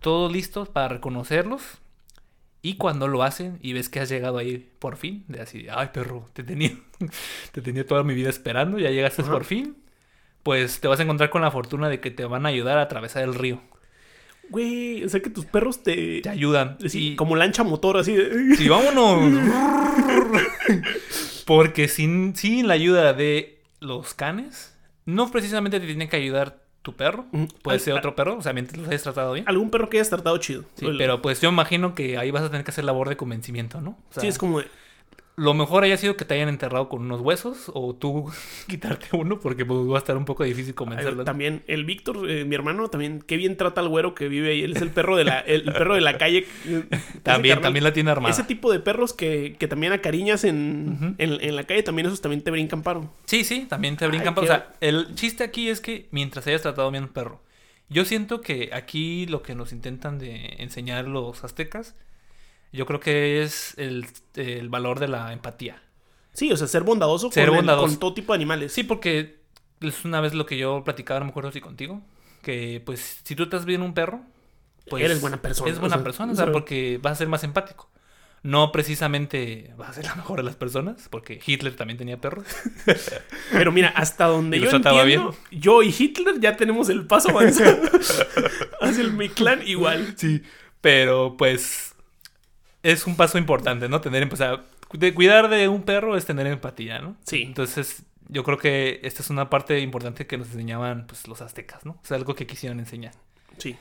Todos listos para reconocerlos y cuando lo hacen y ves que has llegado ahí por fin, de así, ay perro, te tenía, te tenía toda mi vida esperando, ya llegaste Ajá. por fin, pues te vas a encontrar con la fortuna de que te van a ayudar a atravesar el río. Güey, o sea que tus perros te. Te ayudan. así, y, Como lancha motor, así. de- y vámonos. Porque sin, sin la ayuda de los canes, no precisamente te tiene que ayudar tu perro, Ujú. puede ser otro perro, o sea, mientras los hayas tratado bien. Algún perro que hayas tratado chido. Sí, El- pero pues yo imagino que ahí vas a tener que hacer labor de convencimiento, ¿no? O sea, sí, es como de. Lo mejor haya sido que te hayan enterrado con unos huesos o tú quitarte uno porque pues, va a estar un poco difícil convencerlo. También el Víctor, eh, mi hermano, también qué bien trata al güero que vive ahí. Él es el perro de la, el, perro de la calle. Ese También, también la tiene armada. Ese tipo de perros que, que también acariñas en, en, en la calle, también esos también te brincan paro. Sí, sí, también te Ay, brincan. qué- pero, O sea, el chiste aquí es que mientras hayas tratado bien un perro. Yo siento que aquí lo que nos intentan de enseñar los aztecas, yo creo que es el, el valor de la empatía. Sí, o sea, ser bondadoso, Ser con, el- bondadoso. con todo tipo de animales. Sí, porque es una vez lo que yo platicaba, no me acuerdo si contigo, que pues si tú estás bien un perro, pues Eres buena persona, Es buena o sea, persona, o sea, porque vas a ser más empático. No precisamente vas a ser la mejor de las personas, porque Hitler también tenía perros. Pero mira, hasta donde ¿Y yo entiendo, yo y Hitler ya tenemos el paso avanzado hacia el mi clan igual. Sí, pero pues es un paso importante, ¿no? Tener, o sea, de cuidar de un perro es tener empatía, ¿no? Sí. Entonces, yo creo que esta es una parte importante que nos enseñaban pues, los aztecas, ¿no? O sea, algo que quisieron enseñar. Sí.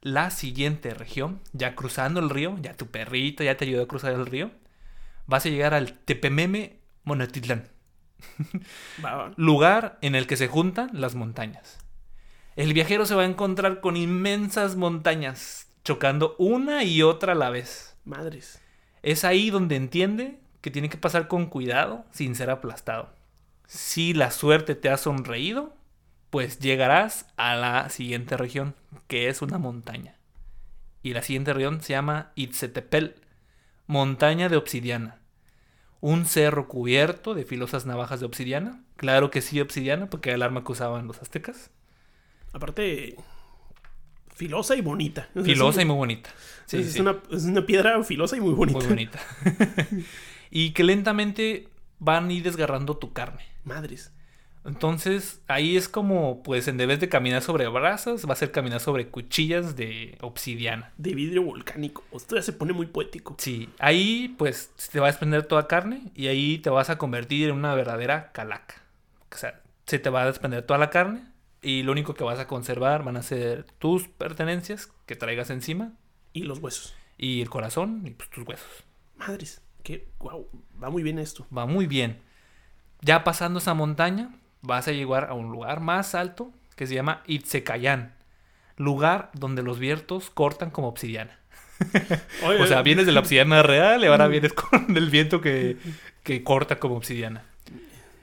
La siguiente región, ya cruzando el río, ya tu perrito ya te ayudó a cruzar el río, vas a llegar al Tepememe va. lugar en el que se juntan las montañas. El viajero se va a encontrar con inmensas montañas, chocando una y otra a la vez. Madres. Es ahí donde entiende que tiene que pasar con cuidado sin ser aplastado. Si la suerte te ha sonreído, pues llegarás a la siguiente región, que es una montaña. Y la siguiente región se llama Itzetepel, montaña de obsidiana. Un cerro cubierto de filosas navajas de obsidiana. Claro que sí, obsidiana, porque era el arma que usaban los aztecas. Aparte, filosa y bonita. Filosa es y muy bonita. Sí, es, sí. Una, es una piedra filosa y muy bonita. Muy bonita. y que lentamente van a ir desgarrando tu carne. Madres. Entonces, ahí es como, pues, en vez de caminar sobre brasas, va a ser caminar sobre cuchillas de obsidiana. De vidrio volcánico. Esto ya se pone muy poético. Sí, ahí, pues, te va a desprender toda carne y ahí te vas a convertir en una verdadera calaca. O sea, se te va a desprender toda la carne y lo único que vas a conservar van a ser tus pertenencias que traigas encima Y los huesos. y el corazón y pues, tus huesos. Madres. Que, wow, va muy bien esto. Va muy bien. Ya pasando esa montaña, vas a llegar a un lugar más alto que se llama Itzecayán. Lugar donde los vientos cortan como obsidiana. Oye, O sea, vienes de la obsidiana real y ahora vienes con el viento que, que corta como obsidiana.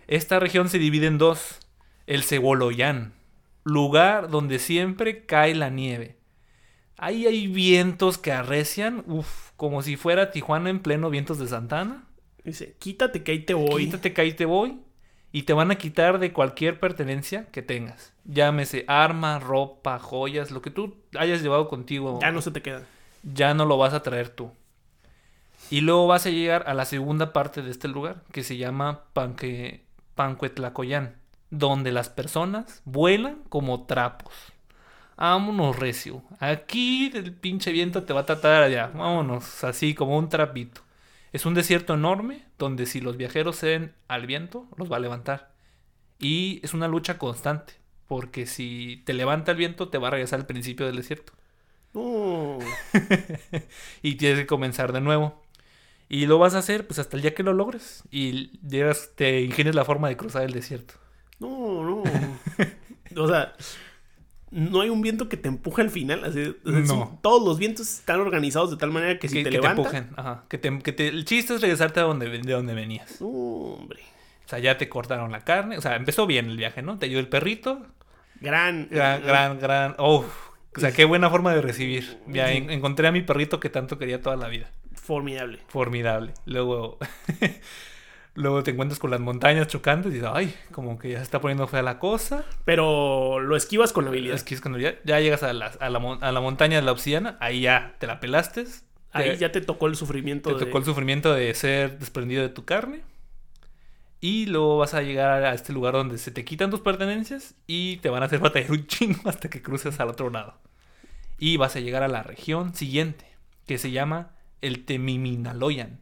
Esta región se divide en dos. El Ceboloyán, lugar donde siempre cae la nieve. Ahí hay vientos que arrecian, uf, como si fuera Tijuana en pleno vientos de Santana. Dice, quítate que ahí te voy. Quítate que ahí te voy. Y te van a quitar de cualquier pertenencia que tengas. Llámese arma, ropa, joyas, lo que tú hayas llevado contigo. Ya no se te queda. ya no lo vas a traer tú. Y luego vas a llegar a la segunda parte de este lugar, que se llama Panque, Pancuetlacoyán, donde las personas vuelan como trapos. Vámonos, recio. Aquí el pinche viento te va a tratar allá. Vámonos, así como un trapito. Es un desierto enorme donde si los viajeros ceden al viento, los va a levantar. Y es una lucha constante, porque si te levanta el viento, te va a regresar al principio del desierto No. y tienes que comenzar de nuevo. Y lo vas a hacer pues hasta el día que lo logres y llegas, te ingenies la forma de cruzar el desierto. No, no. o sea, no hay un viento que te empuje al final. así, o sea, No. son- todos los vientos están organizados de tal manera que si que, te que te empujen, ajá, que te, que te- el chiste es regresarte a donde, de donde venías. No, hombre. O sea, ya te cortaron la carne, o sea, empezó bien el viaje, ¿no? Te ayudó el perrito, Gran. gran, gran, gran, oh, o sea, qué buena forma de recibir. Ya en- encontré a mi perrito que tanto quería toda la vida. Formidable. Formidable. Luego, luego te encuentras con las montañas chocando y dices, ay, como que ya se está poniendo fea la cosa. Pero lo esquivas con habilidad. Es que es cuando ya, llegas a la, a, la, mon- a la montaña de la obsidiana, ahí ya te la pelaste. Ahí te, ya te tocó el sufrimiento. te de- tocó el sufrimiento de ser desprendido de tu carne. Y luego vas a llegar a este lugar donde se te quitan tus pertenencias y te van a hacer batallar un chingo hasta que cruces al otro lado. Y vas a llegar a la región siguiente, que se llama el Temiminaloyan,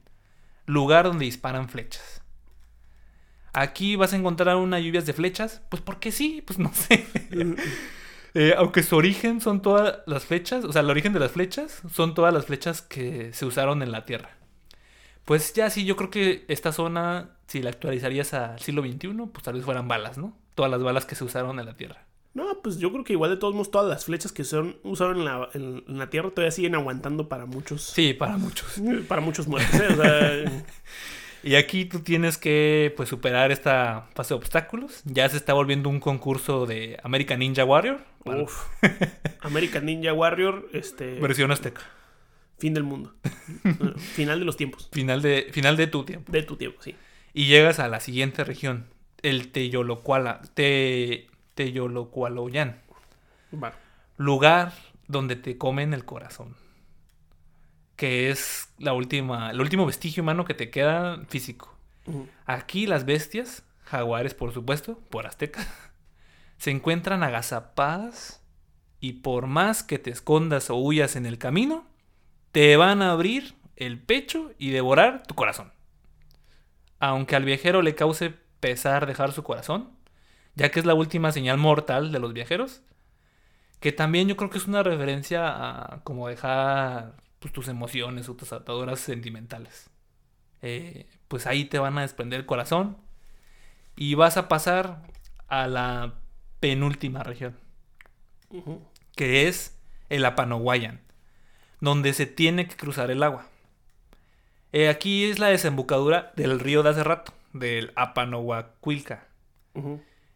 lugar donde disparan flechas. Aquí vas a encontrar unas lluvias de flechas, pues porque sí, pues no sé. Eh, aunque su origen son todas las flechas, o sea, el origen de las flechas son todas las flechas que se usaron en la Tierra. Pues ya sí, yo creo que esta zona, si la actualizarías al siglo XXI, pues tal vez fueran balas, ¿no? Todas las balas que se usaron en la Tierra. No, pues yo creo que igual de todos modos todas las flechas que son usaron en la, en, en la tierra todavía siguen aguantando para muchos. Sí, para muchos. Para muchos muertos, ¿eh? O sea, Y aquí tú tienes que pues superar esta fase de obstáculos. Ya se está volviendo un concurso de American Ninja Warrior. Bueno, uf. American Ninja Warrior, este. versión azteca. Fin del mundo. Final de los tiempos. Final de, final de tu tiempo. De tu tiempo, sí. Y llegas a la siguiente región, el Teyolocuala, Te, Teyolocualoyan. Va. Lugar donde te comen el corazón. Que es la última, el último vestigio humano que te queda físico. Aquí las bestias, jaguares por supuesto, por azteca, se encuentran agazapadas y por más que te escondas o huyas en el camino, te van a abrir el pecho y devorar tu corazón. Aunque al viajero le cause pesar dejar su corazón, ya que es la última señal mortal de los viajeros, que también yo creo que es una referencia a como dejar pues, tus emociones o tus ataduras sentimentales. Eh, pues ahí te van a desprender el corazón y vas a pasar a la penúltima región, que es el Apanohuayan, donde se tiene que cruzar el agua. Eh, aquí es la desembocadura del río de hace rato, del Apanohuacuilca.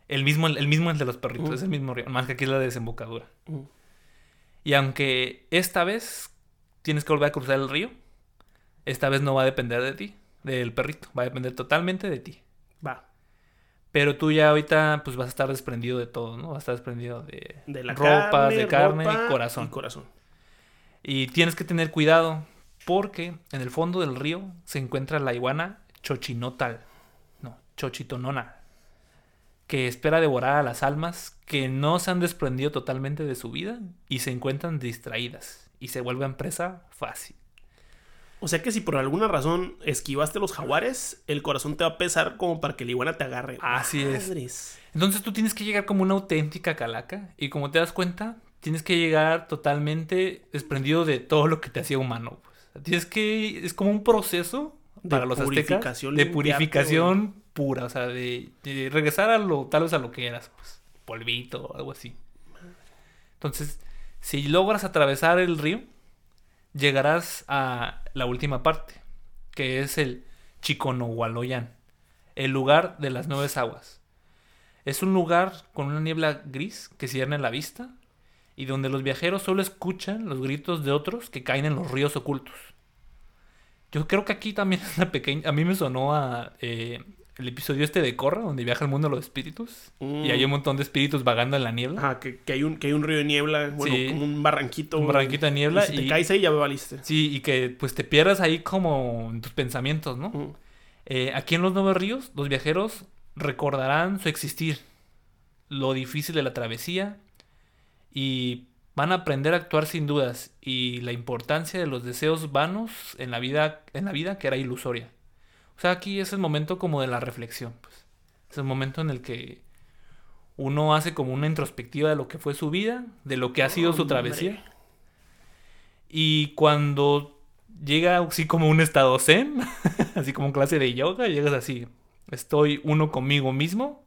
El mismo, el mismo el de los perritos, es el mismo río, más que aquí es la desembocadura. Y aunque esta vez tienes que volver a cruzar el río, esta vez no va a depender de ti, del perrito, va a depender totalmente de ti. Va. Pero tú ya ahorita pues vas a estar desprendido de todo, ¿no? Vas a estar desprendido de, De la ropas, carne, de carne ropa y corazón. Y corazón. Y tienes que tener cuidado porque en el fondo del río se encuentra la iguana chochinotal, no, chochitonona, que espera devorar a las almas que no se han desprendido totalmente de su vida y se encuentran distraídas y se vuelven presa fácil. O sea que si por alguna razón esquivaste los jaguares, el corazón te va a pesar como para que la iguana te agarre. Así es. Entonces tú tienes que llegar como una auténtica calaca y como te das cuenta, tienes que llegar totalmente desprendido de todo lo que te hacía humano. pues. Tienes que es como un proceso De para los aztecas purificación, de purificación pura, o sea, de, de regresar a lo tal vez a lo que eras, pues, polvito algo así. Entonces, si logras atravesar el río, llegarás a la última parte, que es el Chiconohualoyan, el lugar de las nueve aguas. Es un lugar con una niebla gris que cierne la vista y donde los viajeros solo escuchan los gritos de otros que caen en los ríos ocultos. Yo creo que aquí también es una pequeña... A mí me sonó a eh, el episodio este de Corra, donde viaja el mundo de los espíritus. Mm. Y hay un montón de espíritus vagando en la niebla. Ajá, que, que hay un, que hay un río de niebla, bueno, Sí. como un barranquito. Un barranquito de niebla Y si te y- caes ahí ya me valiste. Sí, y que pues te pierdas ahí como en tus pensamientos, ¿no? Mm. Eh, aquí en los Nueve Ríos, los viajeros recordarán su existir, lo difícil de la travesía y van a aprender a actuar sin dudas y la importancia de los deseos vanos en la vida, en la vida que era ilusoria. O sea, aquí es el momento como de la reflexión, pues. Es el momento en el que uno hace como una introspectiva de lo que fue su vida, de lo que ha sido su travesía. Y cuando llega así como un estado zen, así como clase de yoga, llegas así, estoy uno conmigo mismo.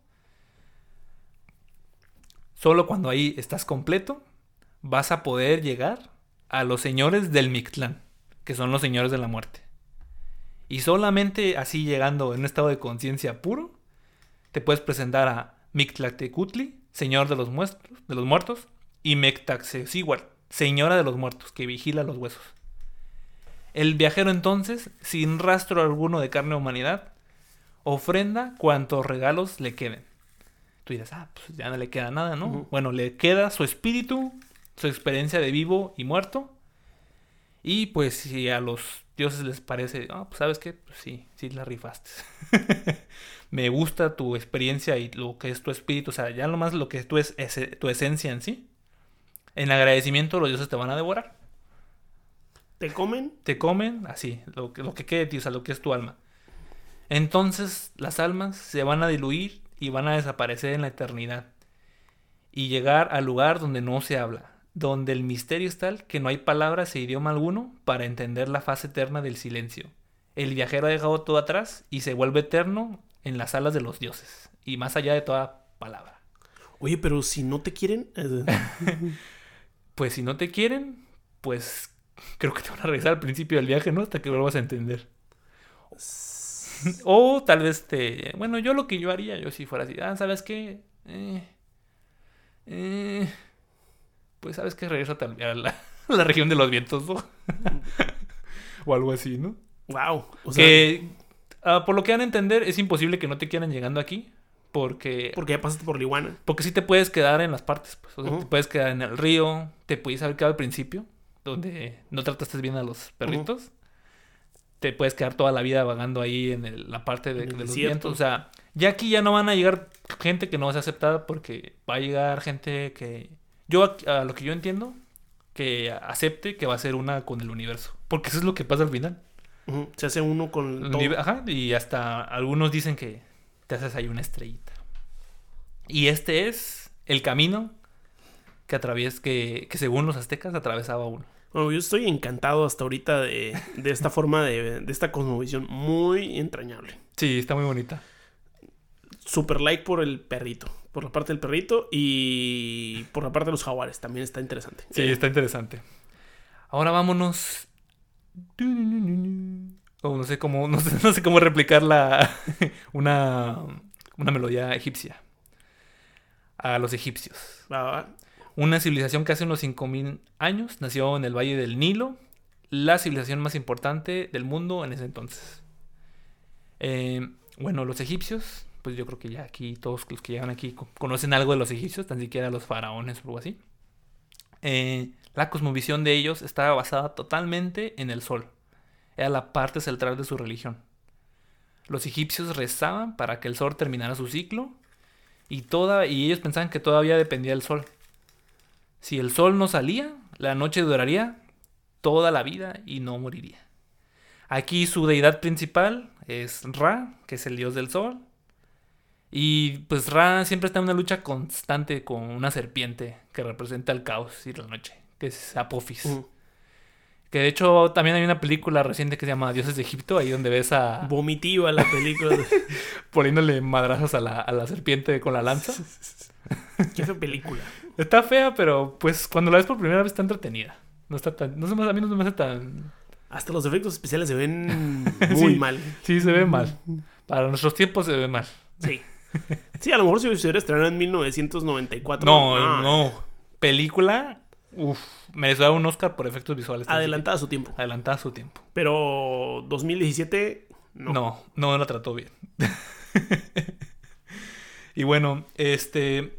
Solo cuando ahí estás completo, vas a poder llegar a los señores del Mictlán, que son los señores de la muerte. Y solamente así llegando en un estado de conciencia puro, te puedes presentar a Mictlactecutli, señor de los, muertos, de los muertos, y Mectaxecihuatl, señora de los muertos, que vigila los huesos. El viajero entonces, sin rastro alguno de carne o humanidad, ofrenda cuantos regalos le queden. Tú dirás, ah, pues ya no le queda nada, ¿no? Bueno, le queda su espíritu, su experiencia de vivo y muerto. Y pues si a los dioses les parece, ah, pues sabes qué, pues sí, sí la rifaste. Me gusta tu experiencia y lo que es tu espíritu, o sea, ya lo más lo que tú es, ese- tu esencia en sí. En agradecimiento los dioses te van a devorar ¿Te comen? te comen así, lo que, lo que quede de ti, o sea, lo que es tu alma. Entonces las almas se van a diluir y van a desaparecer en la eternidad. Y llegar al lugar donde no se habla, donde el misterio es tal que no hay palabras e idioma alguno para entender la fase eterna del silencio. El viajero ha dejado todo atrás y se vuelve eterno en las alas de los dioses y más allá de toda palabra. Oye, pero si no te quieren. eh, Pues si no te quieren, pues creo que te van a regresar al principio del viaje, ¿no? Hasta que vuelvas a entender. O tal vez te... Bueno, yo lo que yo haría, yo si fuera así, ah, ¿sabes qué? Eh, eh, pues sabes que regresa a la, a la región de los vientos, ¿no? o algo así, ¿no? wow. O sea, que ah, por lo que van a entender, es imposible que no te quieran llegando aquí. Porque, Porque ya pasaste por Lihuana. porque sí te puedes quedar en las partes. Pues. O sea, te puedes quedar en el río. Te puedes haber quedado al principio. Donde no trataste bien a los perritos. Te puedes quedar toda la vida vagando ahí en el- la parte de, de los vientos. O sea, ya aquí ya no van a llegar gente que no va a ser aceptada. Porque va a llegar gente que. Yo, a, lo que yo entiendo, que acepte que va a ser una con el universo. Porque eso es lo que pasa al final. Se hace uno con El todo. Ajá, y hasta algunos dicen que te haces ahí una estrellita. Y este es el camino que atravies, que, que según los aztecas atravesaba uno. Bueno, yo estoy encantado hasta ahorita de, de esta forma de, de esta cosmovisión muy entrañable. Sí, está muy bonita. Super like por el perrito. Por la parte del perrito y por la parte de los jaguares. También está interesante. Sí, Eh, está interesante. Ahora vámonos. Oh, no sé cómo, no sé, no sé cómo replicar la una, una melodía egipcia. A los egipcios. Una civilización que hace unos 5.000 años nació en el Valle del Nilo, la civilización más importante del mundo en ese entonces. Eh, bueno, los egipcios, pues yo creo que ya aquí todos los que llegan aquí co- conocen algo de los egipcios, tan siquiera los faraones o algo así. Eh, la cosmovisión de ellos estaba basada totalmente en el sol. Era la parte central de su religión. Los egipcios rezaban para que el sol terminara su ciclo y, y ellos pensaban que todavía dependía del sol. Si el sol no salía, la noche duraría toda la vida y no moriría. Aquí su deidad principal es Ra, que es el dios del sol. Y pues Ra siempre está en una lucha constante con una serpiente que representa el caos y la noche, que es Apophis. Ujú. Que de hecho también hay una película reciente que se llama Dioses de Egipto, ahí donde ves a Vomitiva la película. poniéndole madrazos a la, a la serpiente con la lanza. Qué fea película. Está fea, pero pues cuando la ves por primera vez está entretenida. No está tan. No se me, a mí no se me hace tan. Hasta los efectos especiales se ven muy Sí. mal. Sí, se ve mal. Para nuestros tiempos se ve mal. Sí. Sí, a lo mejor si se hubiera estrenado en 1994. No, no. Película. Uf. Mereció dar un Oscar por efectos visuales. Adelantada a su tiempo. Adelantada a su tiempo. Pero 2017, no. No, no, la trató bien. y bueno, este.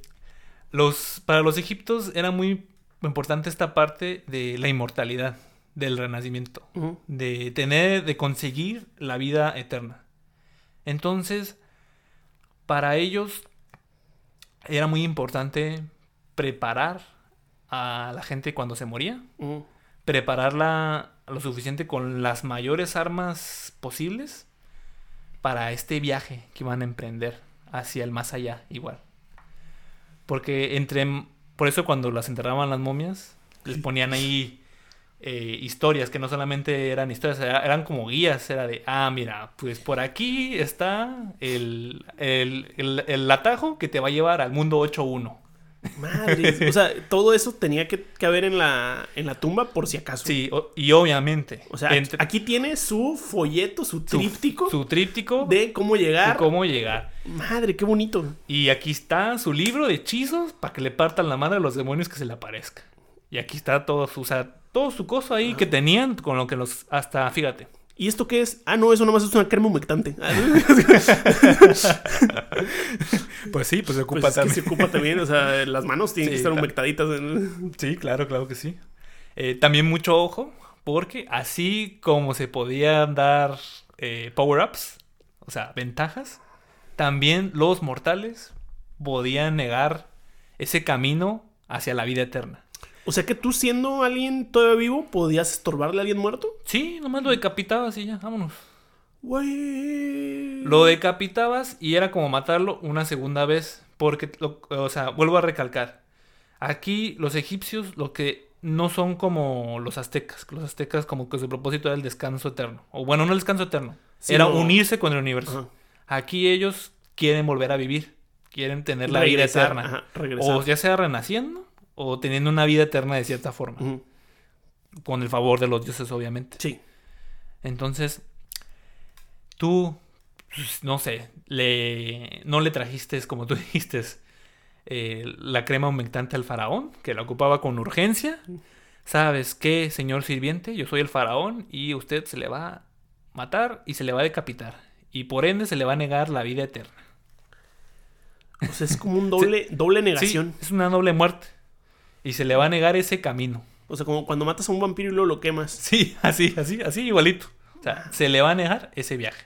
Los, para los egiptos era muy importante esta parte de la inmortalidad, del renacimiento. De tener, de conseguir la vida eterna. Entonces, para ellos era muy importante preparar a la gente cuando se moría, prepararla lo suficiente con las mayores armas posibles para este viaje que iban a emprender hacia el más allá igual. Porque entre por eso cuando las enterraban las momias les ponían ahí eh, historias que no solamente eran historias, era- eran como guías, era de, ah, mira, pues por aquí está el, el, el- el atajo que te va a llevar al mundo 8.1. Madres. O sea, todo eso tenía que, que haber en la, en la tumba por si acaso. Sí, o- y obviamente. O sea, aquí- entre- aquí tiene su folleto, su tríptico Su tríptico de cómo de llegar. cómo llegar. Madre, qué bonito. Y aquí está su libro de hechizos para que le partan la madre a los demonios que se le aparezca. Y aquí está todo su, o sea, todo su cosa ahí que tenían con lo que los hasta, fíjate. ¿Y esto qué es? Ah, no, eso nomás es una crema humectante. Pues sí, pues se pues es que se ocupa también, o sea, las manos tienen Sí, que estar ta- humectaditas. en- Sí, claro, claro que sí. Eh, también mucho ojo, porque así como se podían dar eh, power-ups, o sea, ventajas, también los mortales podían negar ese camino hacia la vida eterna. O sea que tú siendo alguien todavía vivo, ¿podías estorbarle a alguien muerto? Sí, nomás lo decapitabas y ya, vámonos. Lo decapitabas y era como matarlo una segunda vez. Porque, lo- o sea, vuelvo a recalcar. Aquí los egipcios lo que no son como los aztecas. Los aztecas como que su propósito era el descanso eterno. O bueno, no el descanso eterno. Era unirse con el universo. Ajá. Aquí ellos quieren volver a vivir. Quieren tener la vida eterna. ajá, o ya sea renaciendo o teniendo una vida eterna de cierta forma. Con el favor de los dioses, obviamente. Sí. Entonces, tú, pues, no sé, le, no le trajiste, como tú dijiste, eh, la crema aumentante al faraón, que la ocupaba con urgencia. ¿Sabes qué, señor sirviente? Yo soy el faraón y usted se le va a matar y se le va a decapitar. y por ende se le va a negar la vida eterna. O sea, es como un doble, doble negación. Sí, es una doble muerte. Y se le va a negar ese camino. O sea, como cuando matas a un vampiro y luego lo quemas. Sí, así, así, así igualito. O sea, se le va a negar ese viaje.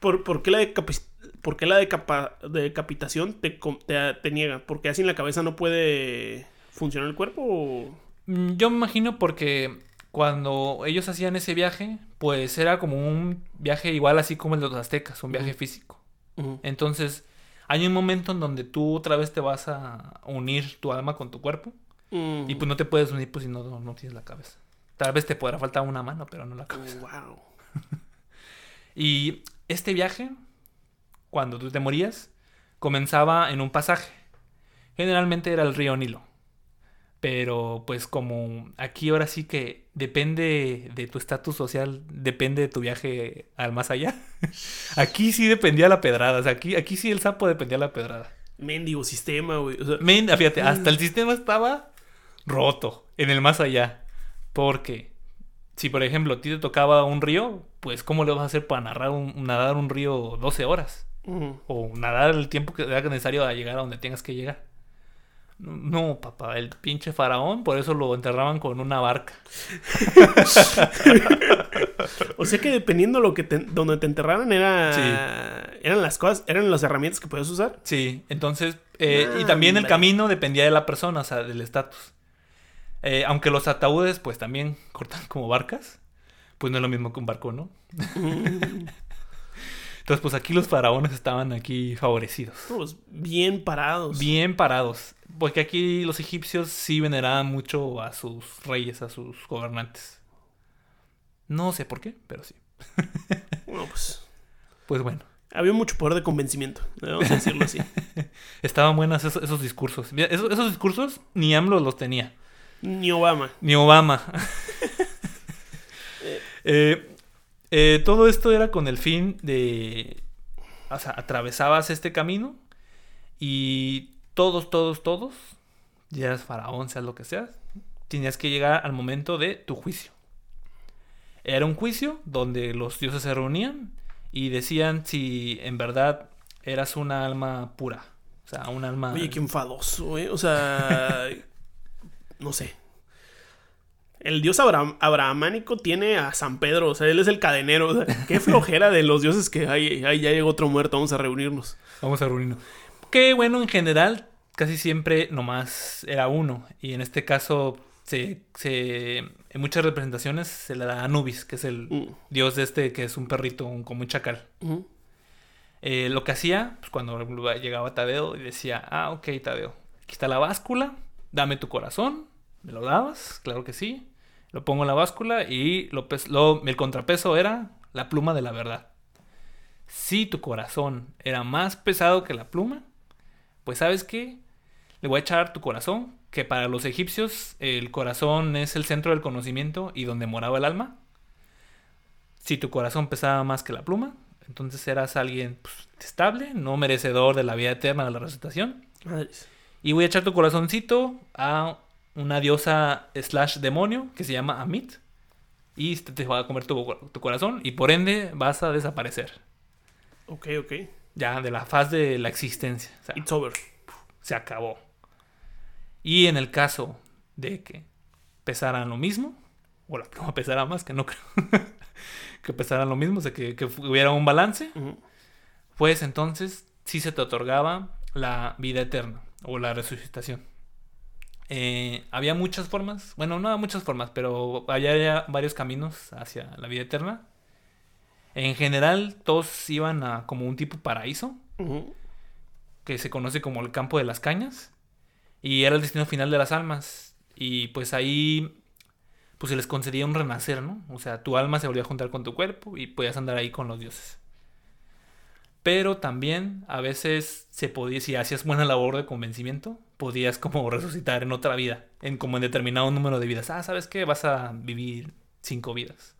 ¿Por, por qué la, decapi- por qué la decapa- decapitación te, te, te niega? ¿Porque así en la cabeza no puede funcionar el cuerpo? o- Mm, Yo me imagino porque cuando ellos hacían ese viaje, pues era como un viaje igual así como el de los aztecas, un viaje físico. Entonces, hay un momento en donde tú otra vez te vas a unir tu alma con tu cuerpo Mm. y pues no te puedes unir pues si no, no, no tienes la cabeza. Tal vez te podrá faltar una mano, pero no la cabeza. Wow. Y este viaje, cuando tú te morías, comenzaba en un pasaje. Generalmente era el río Nilo. Pero pues como aquí ahora sí que depende de tu estatus social, depende de tu viaje al más allá. Aquí sí dependía la pedrada. O sea, aquí, aquí sí el sapo dependía la pedrada. Mendigo sistema, güey. O sea, Men, fíjate, hasta el sistema estaba roto en el más allá. Porque si por ejemplo a ti te tocaba un río, pues ¿cómo le vas a hacer para narrar un, nadar un río 12 horas? O nadar el tiempo que sea necesario a llegar a donde tengas que llegar. No, papá, el pinche faraón, por eso lo enterraban con una barca. O sea que dependiendo lo que te- donde te enterraran era eran las cosas, eran las herramientas que podías usar. Sí, entonces, eh, y también el camino dependía de la persona, o sea, del estatus. Eh, aunque los ataúdes, pues también cortan como barcas, pues no es lo mismo que un barco, ¿no? Entonces, pues aquí los faraones estaban aquí favorecidos. Todos bien parados. Bien parados. Porque aquí los egipcios sí veneraban mucho a sus reyes, a sus gobernantes. No sé por qué, pero sí. Bueno, pues Pues bueno, había mucho poder de convencimiento, vamos a decirlo así. estaban buenos esos, esos discursos. Esos discursos ni AMLO los tenía. Ni Obama. Ni Obama. Eh, eh, todo esto era con el fin de... O sea, atravesabas este camino y todos, todos, todos, ya eras faraón, seas lo que seas, tenías que llegar al momento de tu juicio. Era un juicio donde los dioses se reunían y decían si en verdad eras una alma pura. O sea, un alma... Oye, qué enfadoso, ¿eh? O sea, no sé. El dios Abraham, abrahamánico tiene a San Pedro, o sea, él es el cadenero. o sea, qué flojera de los dioses que ay, ay, ya llegó otro muerto, vamos a reunirnos. Vamos a reunirnos. Que bueno, en general, casi siempre nomás era uno. Y en este caso, se, se- en muchas representaciones se le da a Anubis, que es el Mm. dios de este, que es un perrito, un- como un chacal. Eh, lo que hacía, pues cuando llegaba Tadeo y decía, ah, ok, Tadeo, aquí está la báscula, dame tu corazón, me lo dabas, claro que sí, lo pongo en la báscula y lo el contrapeso era la pluma de la verdad. Si tu corazón era más pesado que la pluma, pues sabes qué, le voy a echar tu corazón, que para los egipcios el corazón es el centro del conocimiento y donde moraba el alma. Si tu corazón pesaba más que la pluma, entonces eras alguien pues, estable, no merecedor de la vida eterna de la resucitación. Y voy a echar tu corazoncito a una diosa slash demonio que se llama Amit. Y te va a comer tu, tu corazón y por ende vas a desaparecer. Ok, ok. Ya de la faz de la existencia. O sea, It's over. se acabó. Y en el caso de que pesaran lo mismo, o la pluma pesara más, que no creo que pesaran lo mismo, o sea, que, que hubiera un balance, pues entonces sí se te otorgaba la vida eterna o la resucitación. Eh, había muchas formas, bueno, no muchas formas, pero había varios caminos hacia la vida eterna. En general, todos iban a como un tipo paraíso, que se conoce como el campo de las cañas, y era el destino final de las almas. Y pues ahí, pues se les concedía un renacer, ¿no? O sea, tu alma se volvía a juntar con tu cuerpo y podías andar ahí con los dioses. Pero también a veces se podía, si hacías buena labor de convencimiento, podías como resucitar en otra vida, en como en determinado número de vidas. Ah, ¿sabes qué? Vas a vivir cinco vidas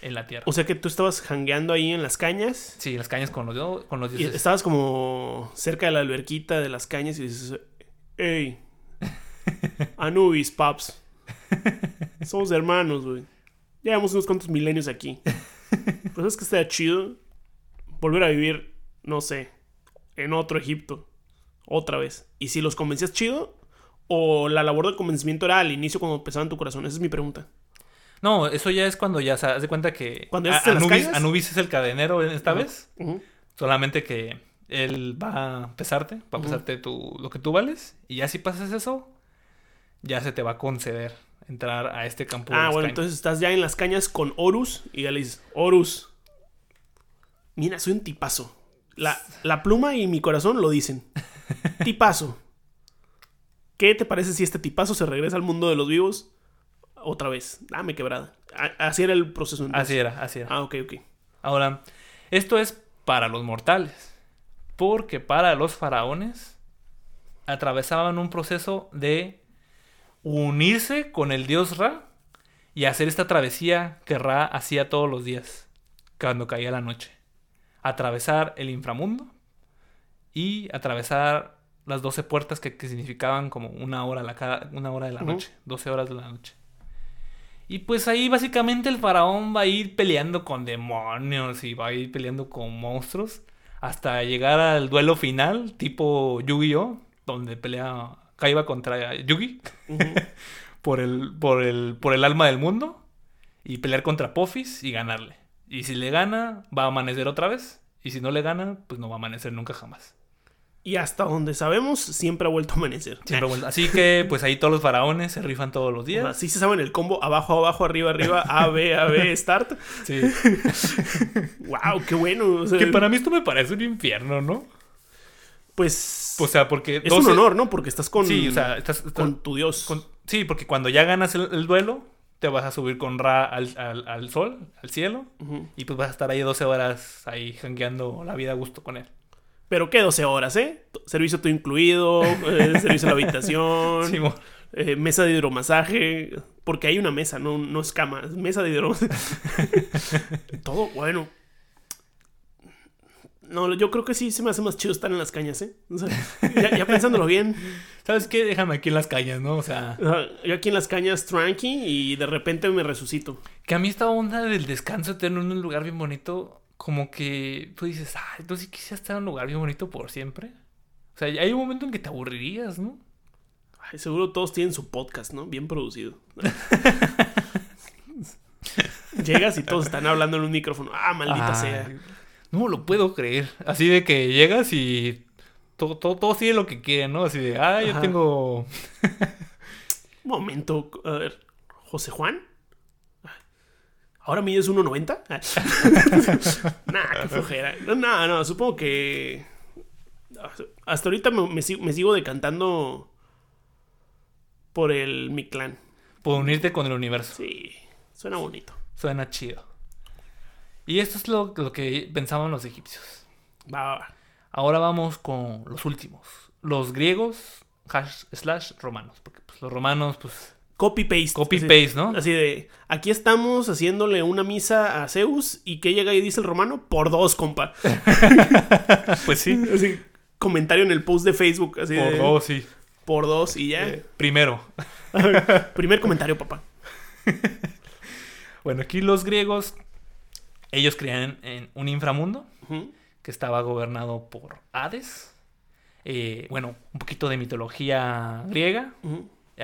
en la tierra. O sea que tú estabas jangueando ahí en las cañas Sí, las cañas con los, con los y dioses. estabas como cerca de la alberquita de las cañas y dices, hey, Anubis, paps. Somos hermanos, güey. Llevamos unos cuantos milenios aquí. Pues es que está chido. volver a vivir, no sé, en otro Egipto, otra vez. Y si los convencías chido, o la labor de convencimiento era al inicio cuando empezaba en tu corazón. Esa es mi pregunta. No, eso ya es cuando ya se haz de cuenta que Cuando a- Anubis. Anubis es el cadenero esta vez. Solamente que él va a pesarte, va a pesarte tu, lo que tú vales. Y ya si pasas eso, ya se te va a conceder entrar a este campo. de Ah, bueno, cañas. entonces estás ya en las cañas con Horus y ya le dices, Horus, mira, soy un tipazo. La, la pluma y mi corazón lo dicen. Tipazo. ¿Qué te parece si este tipazo se regresa al mundo de los vivos otra vez? Dame quebrada. Así era el proceso. entonces. Así era, así era. Ah, ok, ok. Ahora, esto es para los mortales. Porque para los faraones atravesaban un proceso de unirse con el dios Ra y hacer esta travesía que Ra hacía todos los días cuando caía la noche. Atravesar el inframundo y atravesar las 12 puertas que, que significaban como una hora, la cada, una hora de la noche, 12 horas de la noche. Y pues ahí básicamente el faraón va a ir peleando con demonios y va a ir peleando con monstruos hasta llegar al duelo final, tipo Yu-Gi-Oh, donde pelea Kaiba contra Yugi por el, por el, por el alma del mundo y pelear contra Pofis y ganarle. Y si le gana, va a amanecer otra vez. Y si no le gana, pues no va a amanecer nunca jamás. Y hasta donde sabemos, siempre ha vuelto a amanecer. Siempre Así que, pues ahí todos los faraones se rifan todos los días. Así se saben el combo abajo, abajo, arriba, arriba, A, B, A, B, start. Sí. ¡Wow! ¡Qué bueno! O sea, que para mí esto me parece un infierno, ¿no? Pues. O sea, porque... es 12 un honor, ¿no? Porque estás con. Sí, o sea, estás... estás- con tu Dios. con- sí, porque cuando ya ganas el, el duelo, te vas a subir con Ra al, al- al sol, al cielo, y pues vas a estar ahí 12 horas ahí jangueando la vida a gusto con él. Pero qué 12 horas, ¿eh? Servicio todo incluido, eh, servicio a la habitación, eh, mesa de hidromasaje. Porque hay una mesa, no, no es cama, es mesa de hidromasaje. todo bueno. No, yo creo que sí se me hace más chido estar en las cañas, ¿eh? O sea, ya, ya pensándolo bien. ¿Sabes qué? Déjame aquí en las calles, ¿no? O sea, Yo aquí en las cañas tranqui y de repente me resucito. que a mí esta onda del descanso eterno en un lugar bien bonito, como que tú dices, ah, entonces sí quisiera estar en un lugar bien bonito por siempre. O sea, hay un momento en que te aburrirías, ¿no? Ay, seguro todos tienen su podcast, ¿no? Bien producido. Llegas y todos están hablando en un micrófono. Ah, maldita sea. No lo puedo creer. Así de que llegas y todo, todo, todo sigue lo que quieren, ¿no? Así de, ah, yo Ajá. tengo. Un momento, a ver. ¿José Juan? ¿Ahora mides 1.90? Ah. nah, qué flojera. No, no, no, supongo que. Hasta ahorita me, me sigo, me sigo decantando por el Mi Clan. Por unirte con el universo. Sí, suena bonito. Suena chido. Y esto es lo, lo que pensaban los egipcios. Va, va, va. Ahora vamos con los últimos. Los griegos, hash, slash romanos. Porque pues, los romanos, pues, Copy paste. copy Así- paste, ¿no? Así de, aquí estamos haciéndole una misa a Zeus y que llega y dice el romano, por dos, compa. Pues sí. Así, comentario en el post de Facebook, así Por de, dos, sí. por dos y ya. Eh, primero. Primer comentario, papá. Bueno, aquí los griegos, ellos creían en un inframundo. Que estaba gobernado por Hades. Eh, bueno, un poquito de mitología griega.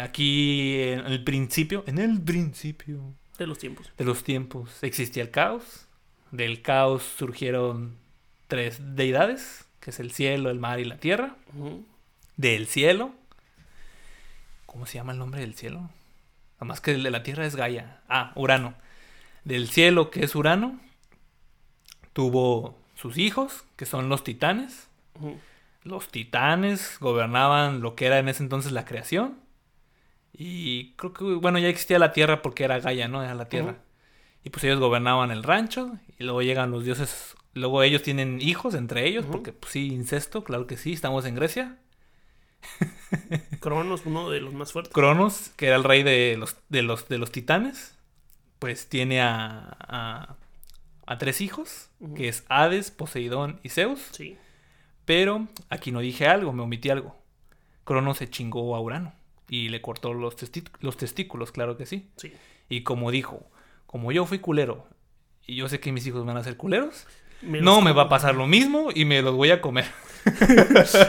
Aquí en el principio, en el principio De los tiempos. de los tiempos existía el caos. Del caos surgieron tres deidades, que es el cielo, el mar y la tierra. Del cielo. ¿Cómo se llama el nombre del cielo? Nada más que el de la tierra es Gaia. Ah, Urano. Del cielo, que es Urano, tuvo sus hijos, que son los titanes. Los titanes gobernaban lo que era en ese entonces la creación. Y creo que, bueno, ya existía la tierra porque era Gaia, ¿no? Era la tierra. Y pues ellos gobernaban el rancho. Y luego llegan los dioses. Luego ellos tienen hijos entre ellos, porque pues sí, incesto, claro que sí, estamos en Grecia. Cronos, uno de los más fuertes. Cronos, que era el rey de los, de los, de los titanes, pues tiene a, a, a tres hijos, que es Hades, Poseidón y Zeus. Sí. Pero aquí no dije algo, me omití algo. Cronos se chingó a Urano y le cortó los, los testículos, claro que sí. Sí. Y como dijo, como yo fui culero y yo sé que mis hijos van a ser culeros, Me no me como. va a pasar lo mismo y me los voy a comer.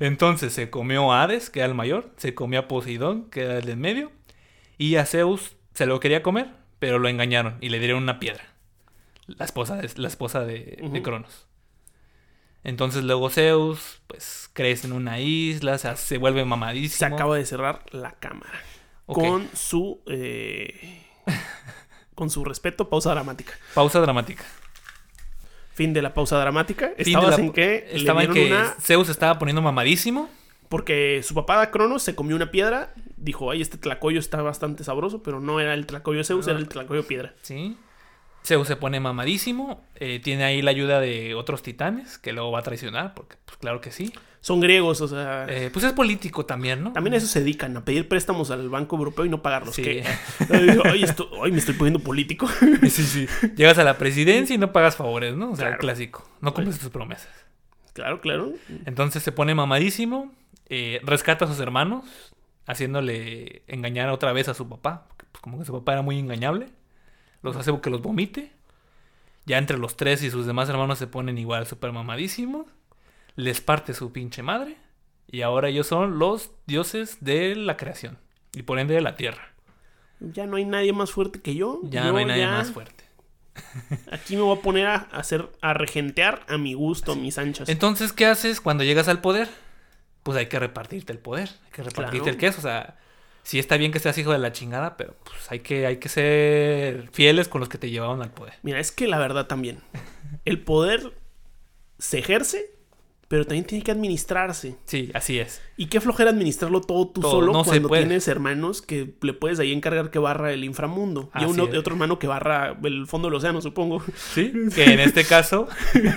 Entonces se comió a Hades, que era el mayor, se comió a Poseidón, que era el de en medio, y a Zeus se lo quería comer, pero lo engañaron y le dieron una piedra. La esposa de, la esposa de, de. Cronos. Entonces luego Zeus, pues crece en una isla, se, se vuelve Se mamadísimo. acaba de cerrar la cámara. Con su. eh, con su respeto, pausa dramática. Pausa dramática. Fin de la pausa dramática. La- en que Estaba en que una. Zeus estaba poniendo mamadísimo. Porque su papá Cronos se comió una piedra. Dijo, ay, este tlacoyo está bastante sabroso. Pero no era el tlacoyo Zeus, No. era el tlacoyo piedra. ¿sí? Zeus se pone mamadísimo. eh, tiene ahí la ayuda de otros titanes que luego va a traicionar, porque pues claro que sí. Son griegos, o sea. Eh, pues es político también, ¿no? También a eso se dedican, a pedir préstamos al Banco Europeo y no pagarlos. Sí. que Ay, ay, esto- ay, me estoy poniendo político. Sí, sí. Llegas a la presidencia y no pagas favores, ¿no? O sea, el Claro. clásico. No cumples tus promesas. claro, claro. Entonces se pone mamadísimo, eh, rescata a sus hermanos, haciéndole engañar otra vez a su papá. Porque, pues, como que su papá era muy engañable. Los hace que los vomite. Ya entre los tres y sus demás hermanos se ponen igual súper mamadísimos. Les parte su pinche madre. Y ahora ellos son los dioses de la creación. Y por ende de la tierra. Ya no hay nadie más fuerte que yo. Ya Yo no hay nadie ya más fuerte. Aquí me voy a poner a hacer, a regentear a mi gusto, mis anchas. Entonces, ¿qué haces cuando llegas al poder? Pues hay que repartirte el poder, hay que repartirte Claro. el queso. O sea, sí está bien que seas hijo de la chingada, pero pues hay que, hay que ser fieles con los que te llevaron al poder. Mira, es que la verdad también. El poder se ejerce, pero también tiene que administrarse. Sí, así es. Y qué flojera administrarlo todo tú Todo, solo no cuando tienes hermanos que le puedes ahí encargar que barra el inframundo. y uno, otro hermano que barra el fondo del océano, supongo. Sí, que en este caso.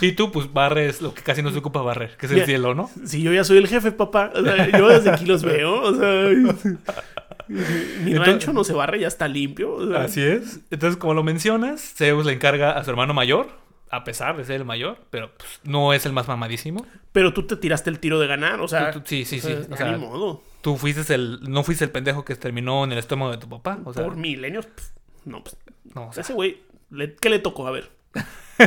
y tú, pues barres lo que casi no se ocupa barrer, que es el Ya. cielo, ¿no? Si yo ya soy el jefe, papá. O sea, yo desde aquí los veo. O sea, mi Entonces- rancho no se barre, ya está limpio. o sea, Así es. Entonces, como lo mencionas, Zeus le encarga a su hermano mayor, a pesar de ser el mayor, pero pues, no es el más mamadísimo. Pero tú te tiraste el tiro de ganar, o sea. Tú- tú- sí, sí, sí. O sea, ni modo. Tú fuiste el, no fuiste el pendejo que terminó en el estómago de tu papá. O sea, Por milenios. no, pues. no, o sea, ese güey, ¿qué le tocó? A ver.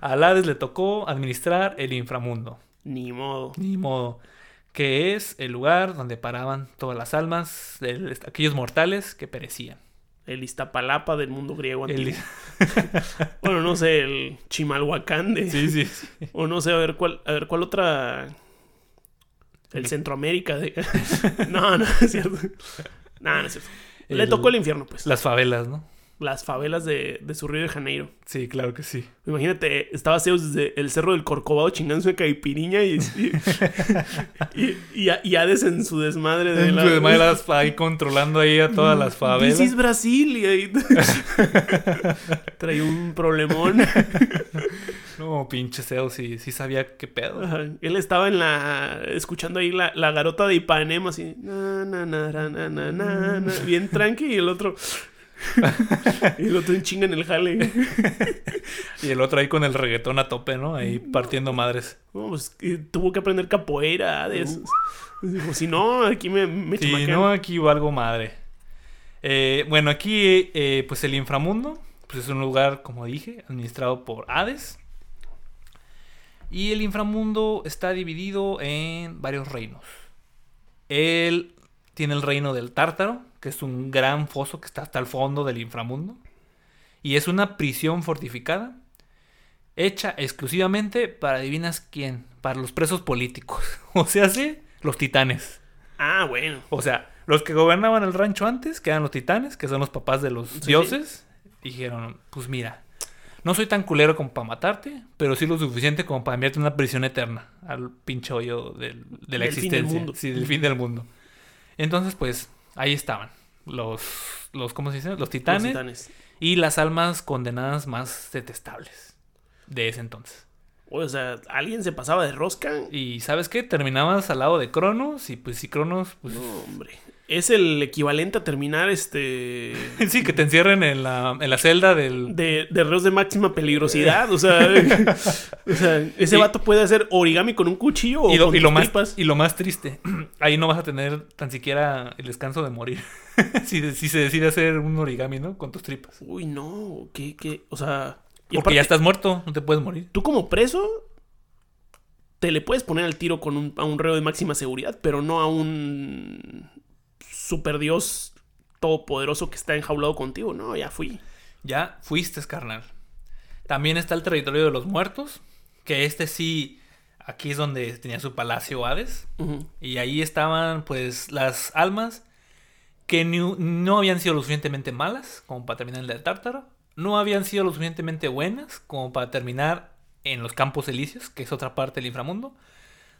a Hades le tocó administrar el inframundo. Ni modo. Ni modo. Que es el lugar donde paraban todas las almas de aquellos mortales que perecían. El Iztapalapa del mundo griego El- antiguo. Bueno, no sé, el Chimalhuacán de. Sí, sí, sí. O no sé, a ver cuál, a ver cuál otra. El Centroamérica de. no, no es cierto. No, no es cierto. Le tocó el infierno, pues. Las favelas, ¿no? Las favelas de, de su Río de Janeiro. Sí, claro que sí. Imagínate, estaba Zeus desde el cerro del Corcovado chingándose una caipiriña y. Y, y, y, Hades en su desmadre de la. De maneras ahí controlando ahí a todas las favelas. This is Brasil. Y ahí. Trae un problemón. No, pinche Zeus, sí, sí sabía qué pedo. Ajá, Él estaba en la. escuchando ahí la, la garota de Ipanema, así. Na, na, na, bien tranqui, y el otro. y el otro en chinga en el jale. Y el otro ahí con el reggaetón a tope, ¿no? Ahí partiendo madres. No, pues, tuvo que aprender capoeira. De eso. Dijo, si no, aquí me, me chamaquean". no, aquí valgo madre. Eh, bueno, aquí, eh, pues el inframundo, pues es un lugar, como dije, administrado por Hades. Y el inframundo está dividido en varios reinos. Él tiene el reino del Tártaro, que es un gran foso que está hasta el fondo del inframundo. Y es una prisión fortificada, hecha exclusivamente para, adivinas quién, para los presos políticos. O sea, sí, los titanes. Ah, bueno. O sea, los que gobernaban el rancho antes, que eran los titanes, que son los papás de los Sí, dioses, dijeron, pues mira, no soy tan culero como para matarte, pero sí lo suficiente como para enviarte una prisión eterna al pinche hoyo del- de la Del fin del existencia. mundo. Sí, del fin del mundo. Entonces, pues, ahí estaban. Los, los ¿cómo se dice? Los titanes. y las almas condenadas más detestables de ese entonces. O sea, alguien se pasaba de rosca. Y ¿sabes qué? Terminabas al lado de Cronos y pues si Cronos, pues... No, hombre. Es el equivalente a terminar este. Sí, que te encierren en la, en la celda del... De, de reos de máxima peligrosidad. O sea, o sea, ese Y- vato puede hacer origami con un cuchillo o Y lo, con y lo tus más, tripas. y lo más triste, ahí no vas a tener tan siquiera el descanso de morir. si, si se decide hacer un origami, ¿no? Con tus tripas. Uy, no. ¿Qué, qué? O sea. y Porque aparte, ya estás muerto, no te puedes morir. Tú como preso. Te le puedes poner al tiro con un, a un reo de máxima seguridad, pero no a un super dios todopoderoso que está enjaulado contigo. No, ya fui. Ya fuiste, carnal. También está el territorio de los muertos, que este sí, aquí es donde tenía su palacio Hades. Y ahí estaban, pues, las almas que no habían sido lo suficientemente malas como para terminar en el tártaro. No habían sido lo suficientemente buenas como para terminar en los campos elíseos, que es otra parte del inframundo.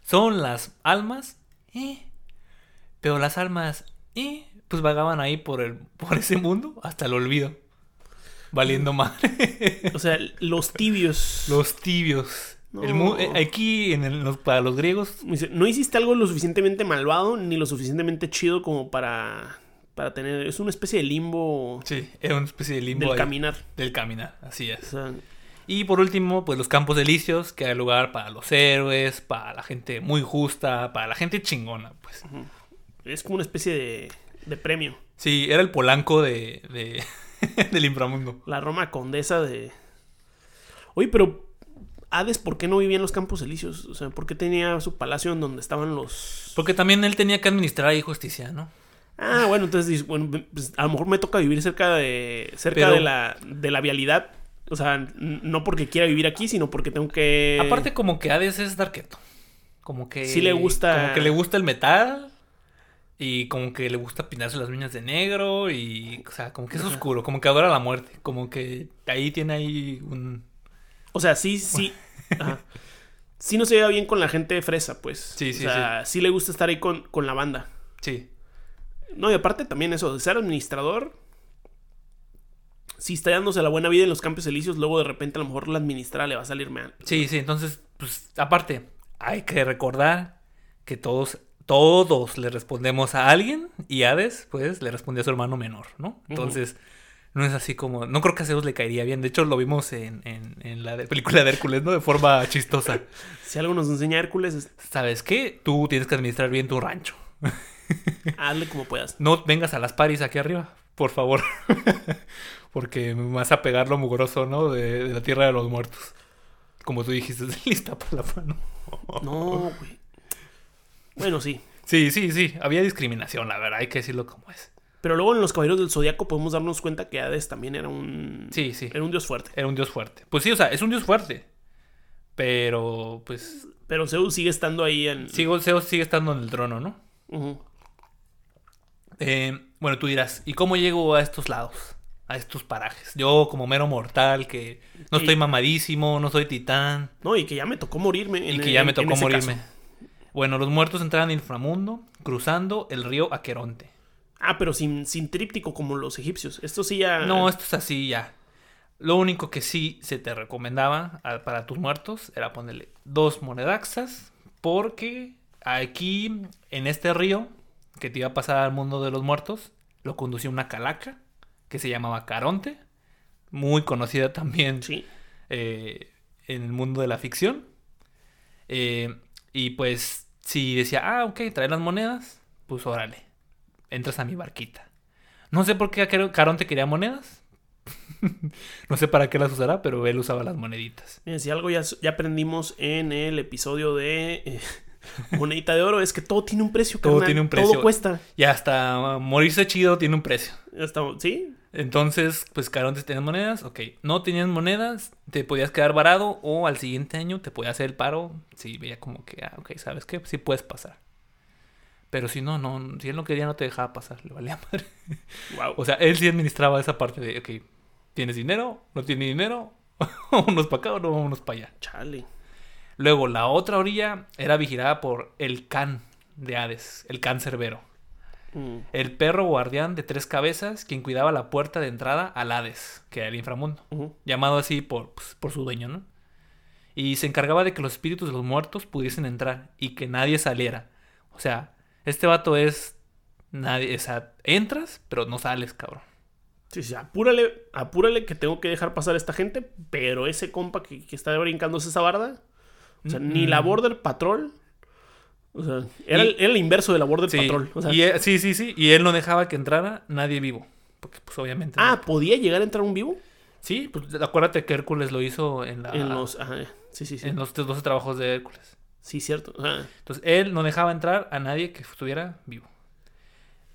Son las almas, eh, pero las almas, eh, pues vagaban ahí por, el, por ese mundo hasta el olvido. Valiendo madre. O sea, los tibios. los tibios. El No. mu- eh, aquí, en el- los- para los griegos, no hiciste algo lo suficientemente malvado ni lo suficientemente chido como para, para tener. Es una especie de limbo sí, era una especie de limbo del ahí. caminar. Del caminar, así O es. sea, Y por último, pues los campos delicios, que hay lugar para los héroes, para la gente muy justa, para la gente chingona, pues. Es como una especie de, de premio. Sí, era el polanco de, de- del inframundo. La Roma condesa de. Oye, pero. Hades, ¿por qué no vivía en los campos elíseos? O sea, ¿por qué tenía su palacio en donde estaban los. Porque también él tenía que administrar ahí justicia, ¿no? Ah, bueno, entonces bueno, pues, a lo mejor me toca vivir cerca de. cerca Pero- de la. de la vialidad. O sea, no porque quiera vivir aquí, sino porque tengo que. Aparte como que Hades es darketo. Como que... Sí le gusta- Como que le gusta el metal. Y como que le gusta pintarse las uñas de negro. Y, o sea, como que es oscuro. Como que adora la muerte. Como que ahí tiene ahí un... O sea, sí, sí. ajá. Sí no se lleva bien con la gente fresa, pues. Sí, sí, O sea, sí. le gusta estar ahí con, con la banda. Sí. No, y aparte también eso, de ser administrador. Si está dándose la buena vida en los campos elíseos, luego de repente a lo mejor la administrada le va a salir mal. Sí, sí, entonces, pues, aparte, hay que recordar que todos, todos le respondemos a alguien y Hades, pues, le respondió a su hermano menor, ¿no? Entonces, no es así como, no creo que a Zeus le caería bien. De hecho, lo vimos en, en- en la de- película de Hércules, ¿no? De forma chistosa. Si algo nos enseña Hércules, es ¿Sabes qué? Tú tienes que administrar bien tu rancho. hazle como puedas. No vengas a las paris aquí arriba, por favor. Porque me vas a pegar lo mugroso, ¿no? De, de la tierra de los muertos. Como tú dijiste, lista para la mano. No, güey. Bueno, sí. Sí, sí, sí. Había discriminación, la verdad. Hay que decirlo como es. Pero luego en los Caballeros del Zodiaco podemos darnos cuenta que Hades también era un. Sí, sí. Era un dios fuerte. Era un dios fuerte. Pues sí, o sea, es un dios fuerte. Pero, pues. Pero Zeus sigue estando ahí en. Sigo, Zeus sigue estando en el trono, ¿no? Eh, bueno, tú dirás, ¿y cómo llego a estos lados? A estos parajes. Yo, como mero mortal, que no Sí. estoy mamadísimo, no soy titán. No, y que ya me tocó morirme. Y en- que ya me tocó morirme. caso. Bueno, los muertos entraban al inframundo cruzando el río Aqueronte. Ah, pero sin, sin tríptico como los egipcios. Esto sí ya. No, esto es así ya. Lo único que sí se te recomendaba a- para tus muertos era ponerle dos monedaxas. Porque aquí, en este río que te iba a pasar al mundo de los muertos, lo conducía una calaca que se llamaba Caronte. Muy conocida también Sí. eh, en el mundo de la ficción. Eh, y pues, si decía, ah, ok, trae las monedas, pues órale, entras a mi barquita. No sé por qué Car- Caronte quería monedas. no sé para qué las usará, pero él usaba las moneditas. Miren, si algo ya, ya aprendimos en el episodio de eh, Monedita de Oro es que todo tiene un precio. Todo carnal. tiene un precio. Todo cuesta. Y hasta morirse chido tiene un precio. Estamos- ¿Sí? Entonces, pues Caronte tenía monedas, ok. No tenías monedas, te podías quedar varado o al siguiente año te podía hacer el paro si veía como que, ah, ok, ¿sabes qué? Sí puedes pasar. Pero si no, no, si él no quería no te dejaba pasar, le valía madre. Wow. O sea, él sí administraba esa parte de, ok, ¿tienes dinero? ¿No tienes dinero? Vámonos para acá o no vámonos para allá. Chale. Luego, la otra orilla era vigilada por el Can de Hades, el Can Cerbero. Mm. El perro guardián de tres cabezas, quien cuidaba la puerta de entrada al Hades, que era el inframundo. Llamado así por, pues, por su dueño, ¿no? Y se encargaba de que los espíritus de los muertos pudiesen entrar y que nadie saliera. O sea, este vato es Nadie, o sea, entras, pero no sales, cabrón. Sí, sí, apúrale, apúrale que tengo que dejar pasar a esta gente, pero ese compa que, que está brincándose esa barda, o sea, ni la Border Patrol, o sea, era, Y- el, era el inverso de la Border Sí, Patrol. O sea, y él- sí, sí, sí. Y él no dejaba que entrara nadie vivo. Porque, pues, obviamente. ah, no. ¿podía llegar a entrar un vivo? Sí, pues acuérdate que Hércules lo hizo en, la, En los... ajá, sí, sí, sí. Ah. en los 12 trabajos de Hércules. Sí, cierto. ajá. Entonces, él no dejaba entrar a nadie que estuviera vivo.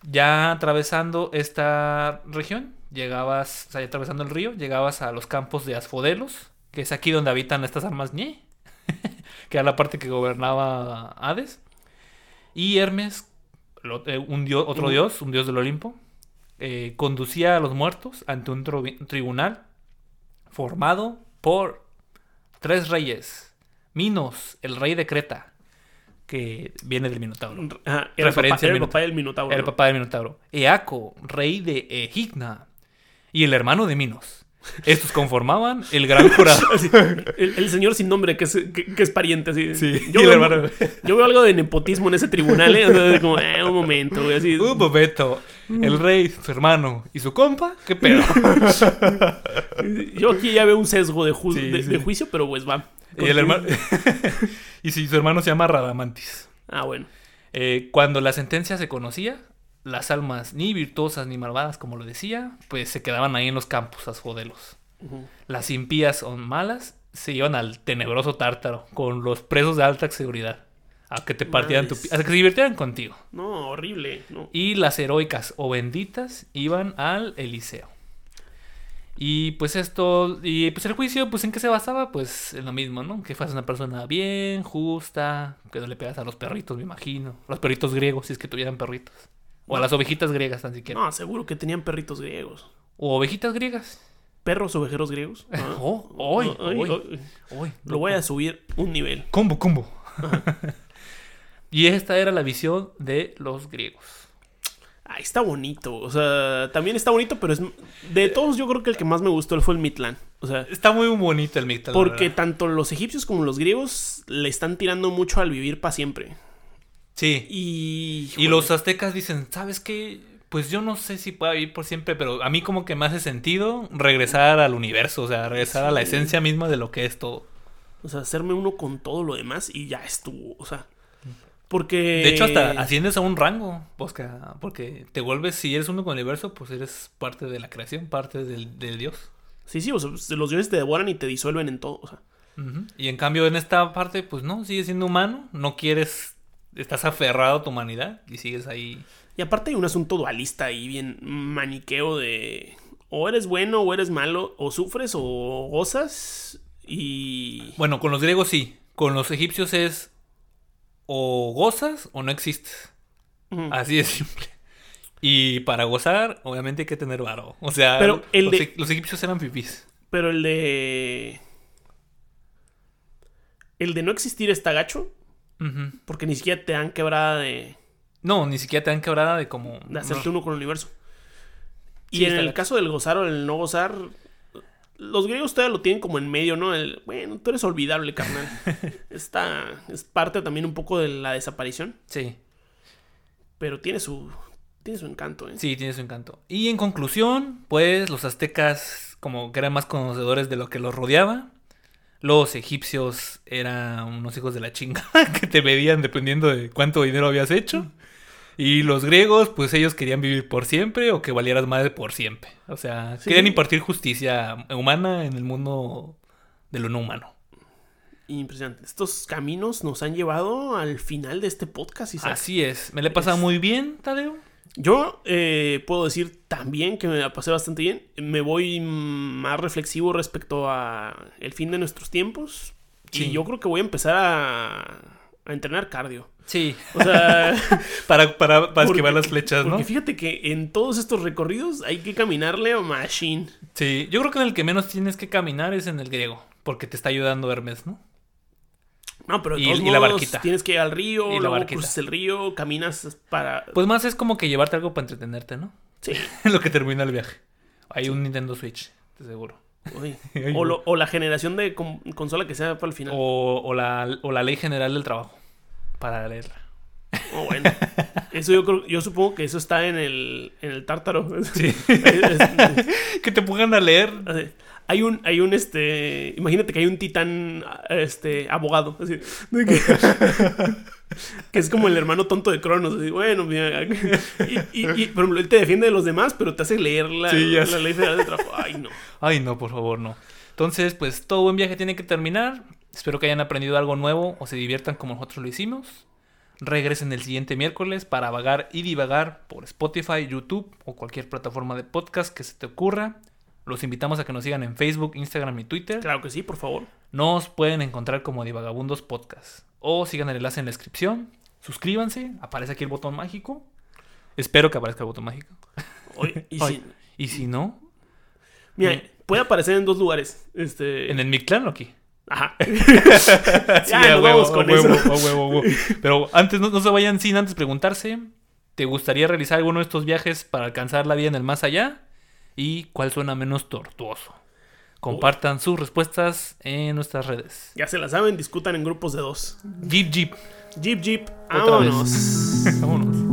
Ya atravesando esta región, llegabas, o sea, ya atravesando el río, llegabas a los campos de Asfodelos, que es aquí donde habitan estas armas ñe, que era la parte que gobernaba Hades. Y Hermes, lo- eh, un dios, otro dios, un dios del Olimpo, eh, conducía a los muertos ante un tribunal formado por tres reyes. Minos, el rey de Creta, que viene del Minotauro. Ajá, era, el papá, Referencia el papá del Minotauro. Era el papá del Minotauro. Eaco, rey de Egigna. Y el hermano de Minos. Estos conformaban el gran jurado. El, el señor sin nombre que es, que, que es pariente, así. Sí, yo, veo, hermano. yo veo algo de nepotismo en ese tribunal, ¿eh? O sea, como, eh, un momento, güey, así. Un momento. El rey, su hermano y su compa. ¿Qué pedo? Yo aquí ya veo un sesgo de, ju- Sí, de, sí. de juicio, pero pues va. y el hermano. y si su hermano se llama Radamantis. Ah, bueno. Eh, cuando la sentencia se conocía, las almas ni virtuosas ni malvadas, como lo decía, pues se quedaban ahí en los campos asfodelos. Ujú. Las impías o malas se iban al tenebroso tártaro con los presos de alta seguridad. A que te partieran tu Nice. pi- a que se divirtieran contigo. No, horrible. No. Y las heroicas o benditas iban al Eliseo. Y pues esto, y pues el juicio, pues en qué se basaba, pues en lo mismo, ¿no? Que fueras una persona bien, justa, que no le pegas a los perritos, me imagino. Los perritos griegos, si es que tuvieran perritos. O a las ovejitas griegas, tan siquiera. No, seguro que tenían perritos griegos. O ovejitas griegas. Perros ovejeros griegos. Ah. Oh, hoy, Ay, hoy, ay. hoy. Lo voy a subir un nivel. Combo, combo. y esta era la visión de los griegos. Ay, está bonito. O sea, también está bonito, pero es. De todos, yo creo que el que más me gustó fue el Midland. O sea, Está muy bonito el Mictal. la porque tanto los egipcios como los griegos le están tirando mucho al vivir para siempre. Sí. Y. Y los aztecas dicen, ¿sabes qué? Pues yo no sé si pueda vivir por siempre, pero a mí como que me hace sentido regresar al universo, o sea, regresar a la esencia misma de lo que es todo. O sea, hacerme uno con todo lo demás y ya estuvo. O sea. Porque. De hecho, hasta asciendes a un rango, Posca, porque te vuelves, si eres uno con el universo, pues eres parte de la creación, parte del, del dios. Sí, sí, o sea, pues, los dioses te devoran y te disuelven en todo. O sea. Y en cambio en esta parte, pues no, sigues siendo humano, no quieres, estás aferrado a tu humanidad y sigues ahí. Y aparte hay un asunto dualista y bien maniqueo de. O eres bueno o eres malo, o sufres o gozas. Y. Bueno, con los griegos sí, con los egipcios es o gozas o no existes. Así de simple. Y para gozar, obviamente hay que tener varo. O sea, Pero el los, de- los egipcios eran fifís. Pero el de. El de no existir está gacho. Ujú. Porque ni siquiera te dan quebrada de, No, ni siquiera te dan quebrada de como... de hacerte no. uno con el universo. Y en el caso del gozar o el no gozar. Los griegos todavía lo tienen como en medio, ¿no? El, bueno, tú eres olvidable, carnal. Está. Es parte también un poco de la desaparición. Sí, Pero tiene su. Tiene su encanto, ¿eh? sí, tiene su encanto. Y en conclusión, pues los aztecas como que eran más conocedores de lo que los rodeaba. Los egipcios eran unos hijos de la chinga que te medían dependiendo de cuánto dinero habías hecho. Y los griegos, pues ellos querían vivir por siempre o que valieras madre por siempre. O sea, Sí. querían impartir justicia humana en el mundo de lo no humano. Impresionante. Estos caminos nos han llevado al final de este podcast, Isaac. Así es. Me le he pasado Es- muy bien, Tadeo. Yo eh, puedo decir también que me la pasé bastante bien. Me voy más reflexivo respecto a el fin de nuestros tiempos. Sí. Y yo creo que voy a empezar a, a entrenar cardio. Sí. O sea, Para, para, para Porque- esquivar las flechas, ¿no? porque fíjate que en todos estos recorridos hay que caminarle a Machine. Sí. Yo creo que en el que menos tienes que caminar es en el griego. Porque te está ayudando Hermes, ¿no? No, pero de Y- todos y la modos, barquita. tienes que ir al río, Y la luego cruzas el río, caminas para... Pues más es como que llevarte algo para entretenerte, ¿no? Sí. Lo que termina el viaje. Hay un Nintendo Switch, te seguro. Uy. O, lo- o la generación de con- consola que sea para el final. O, o la, o la ley general del trabajo. Para leerla. Oh, bueno. Eso yo creo, yo supongo que eso está en el, en el tártaro. Sí. Es- que te pongan a leer. así. Hay un, hay un, este, imagínate que hay un titán, este, abogado, así, de que, que es como el hermano tonto de Cronos, así, bueno, mira, y, y, y, por ejemplo, él te defiende de los demás, pero te hace leer la, Sí, la sé. ley federal de trabajo, ay, no. Ay, no, por favor, no. Entonces, pues todo buen viaje tiene que terminar. Espero que hayan aprendido algo nuevo o se diviertan como nosotros lo hicimos. Regresen el siguiente miércoles para vagar y divagar por Spotify, YouTube o cualquier plataforma de podcast que se te ocurra. Los invitamos a que nos sigan en Facebook, Instagram y Twitter. Claro que sí, por favor. Nos pueden encontrar como Divagabundos Podcast. O sigan el enlace en la descripción. Suscríbanse. Aparece aquí el botón mágico. Espero que aparezca el botón mágico. Y si- Y si no, mira, eh. puede aparecer en dos lugares, este, en el Mictlán o aquí. ajá. Sí, Ya, a nos huevo, vamos con huevo, eso. huevo. Pero antes no, no se vayan sin antes preguntarse, ¿te gustaría realizar alguno de estos viajes para alcanzar la vida en el más allá? ¿Y cuál suena menos tortuoso? Compartan sus respuestas en nuestras redes. Ya se la saben, discutan en grupos de dos. Jeep Jeep. Jeep, Jeep, vámonos. Vámonos.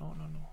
No, no, no.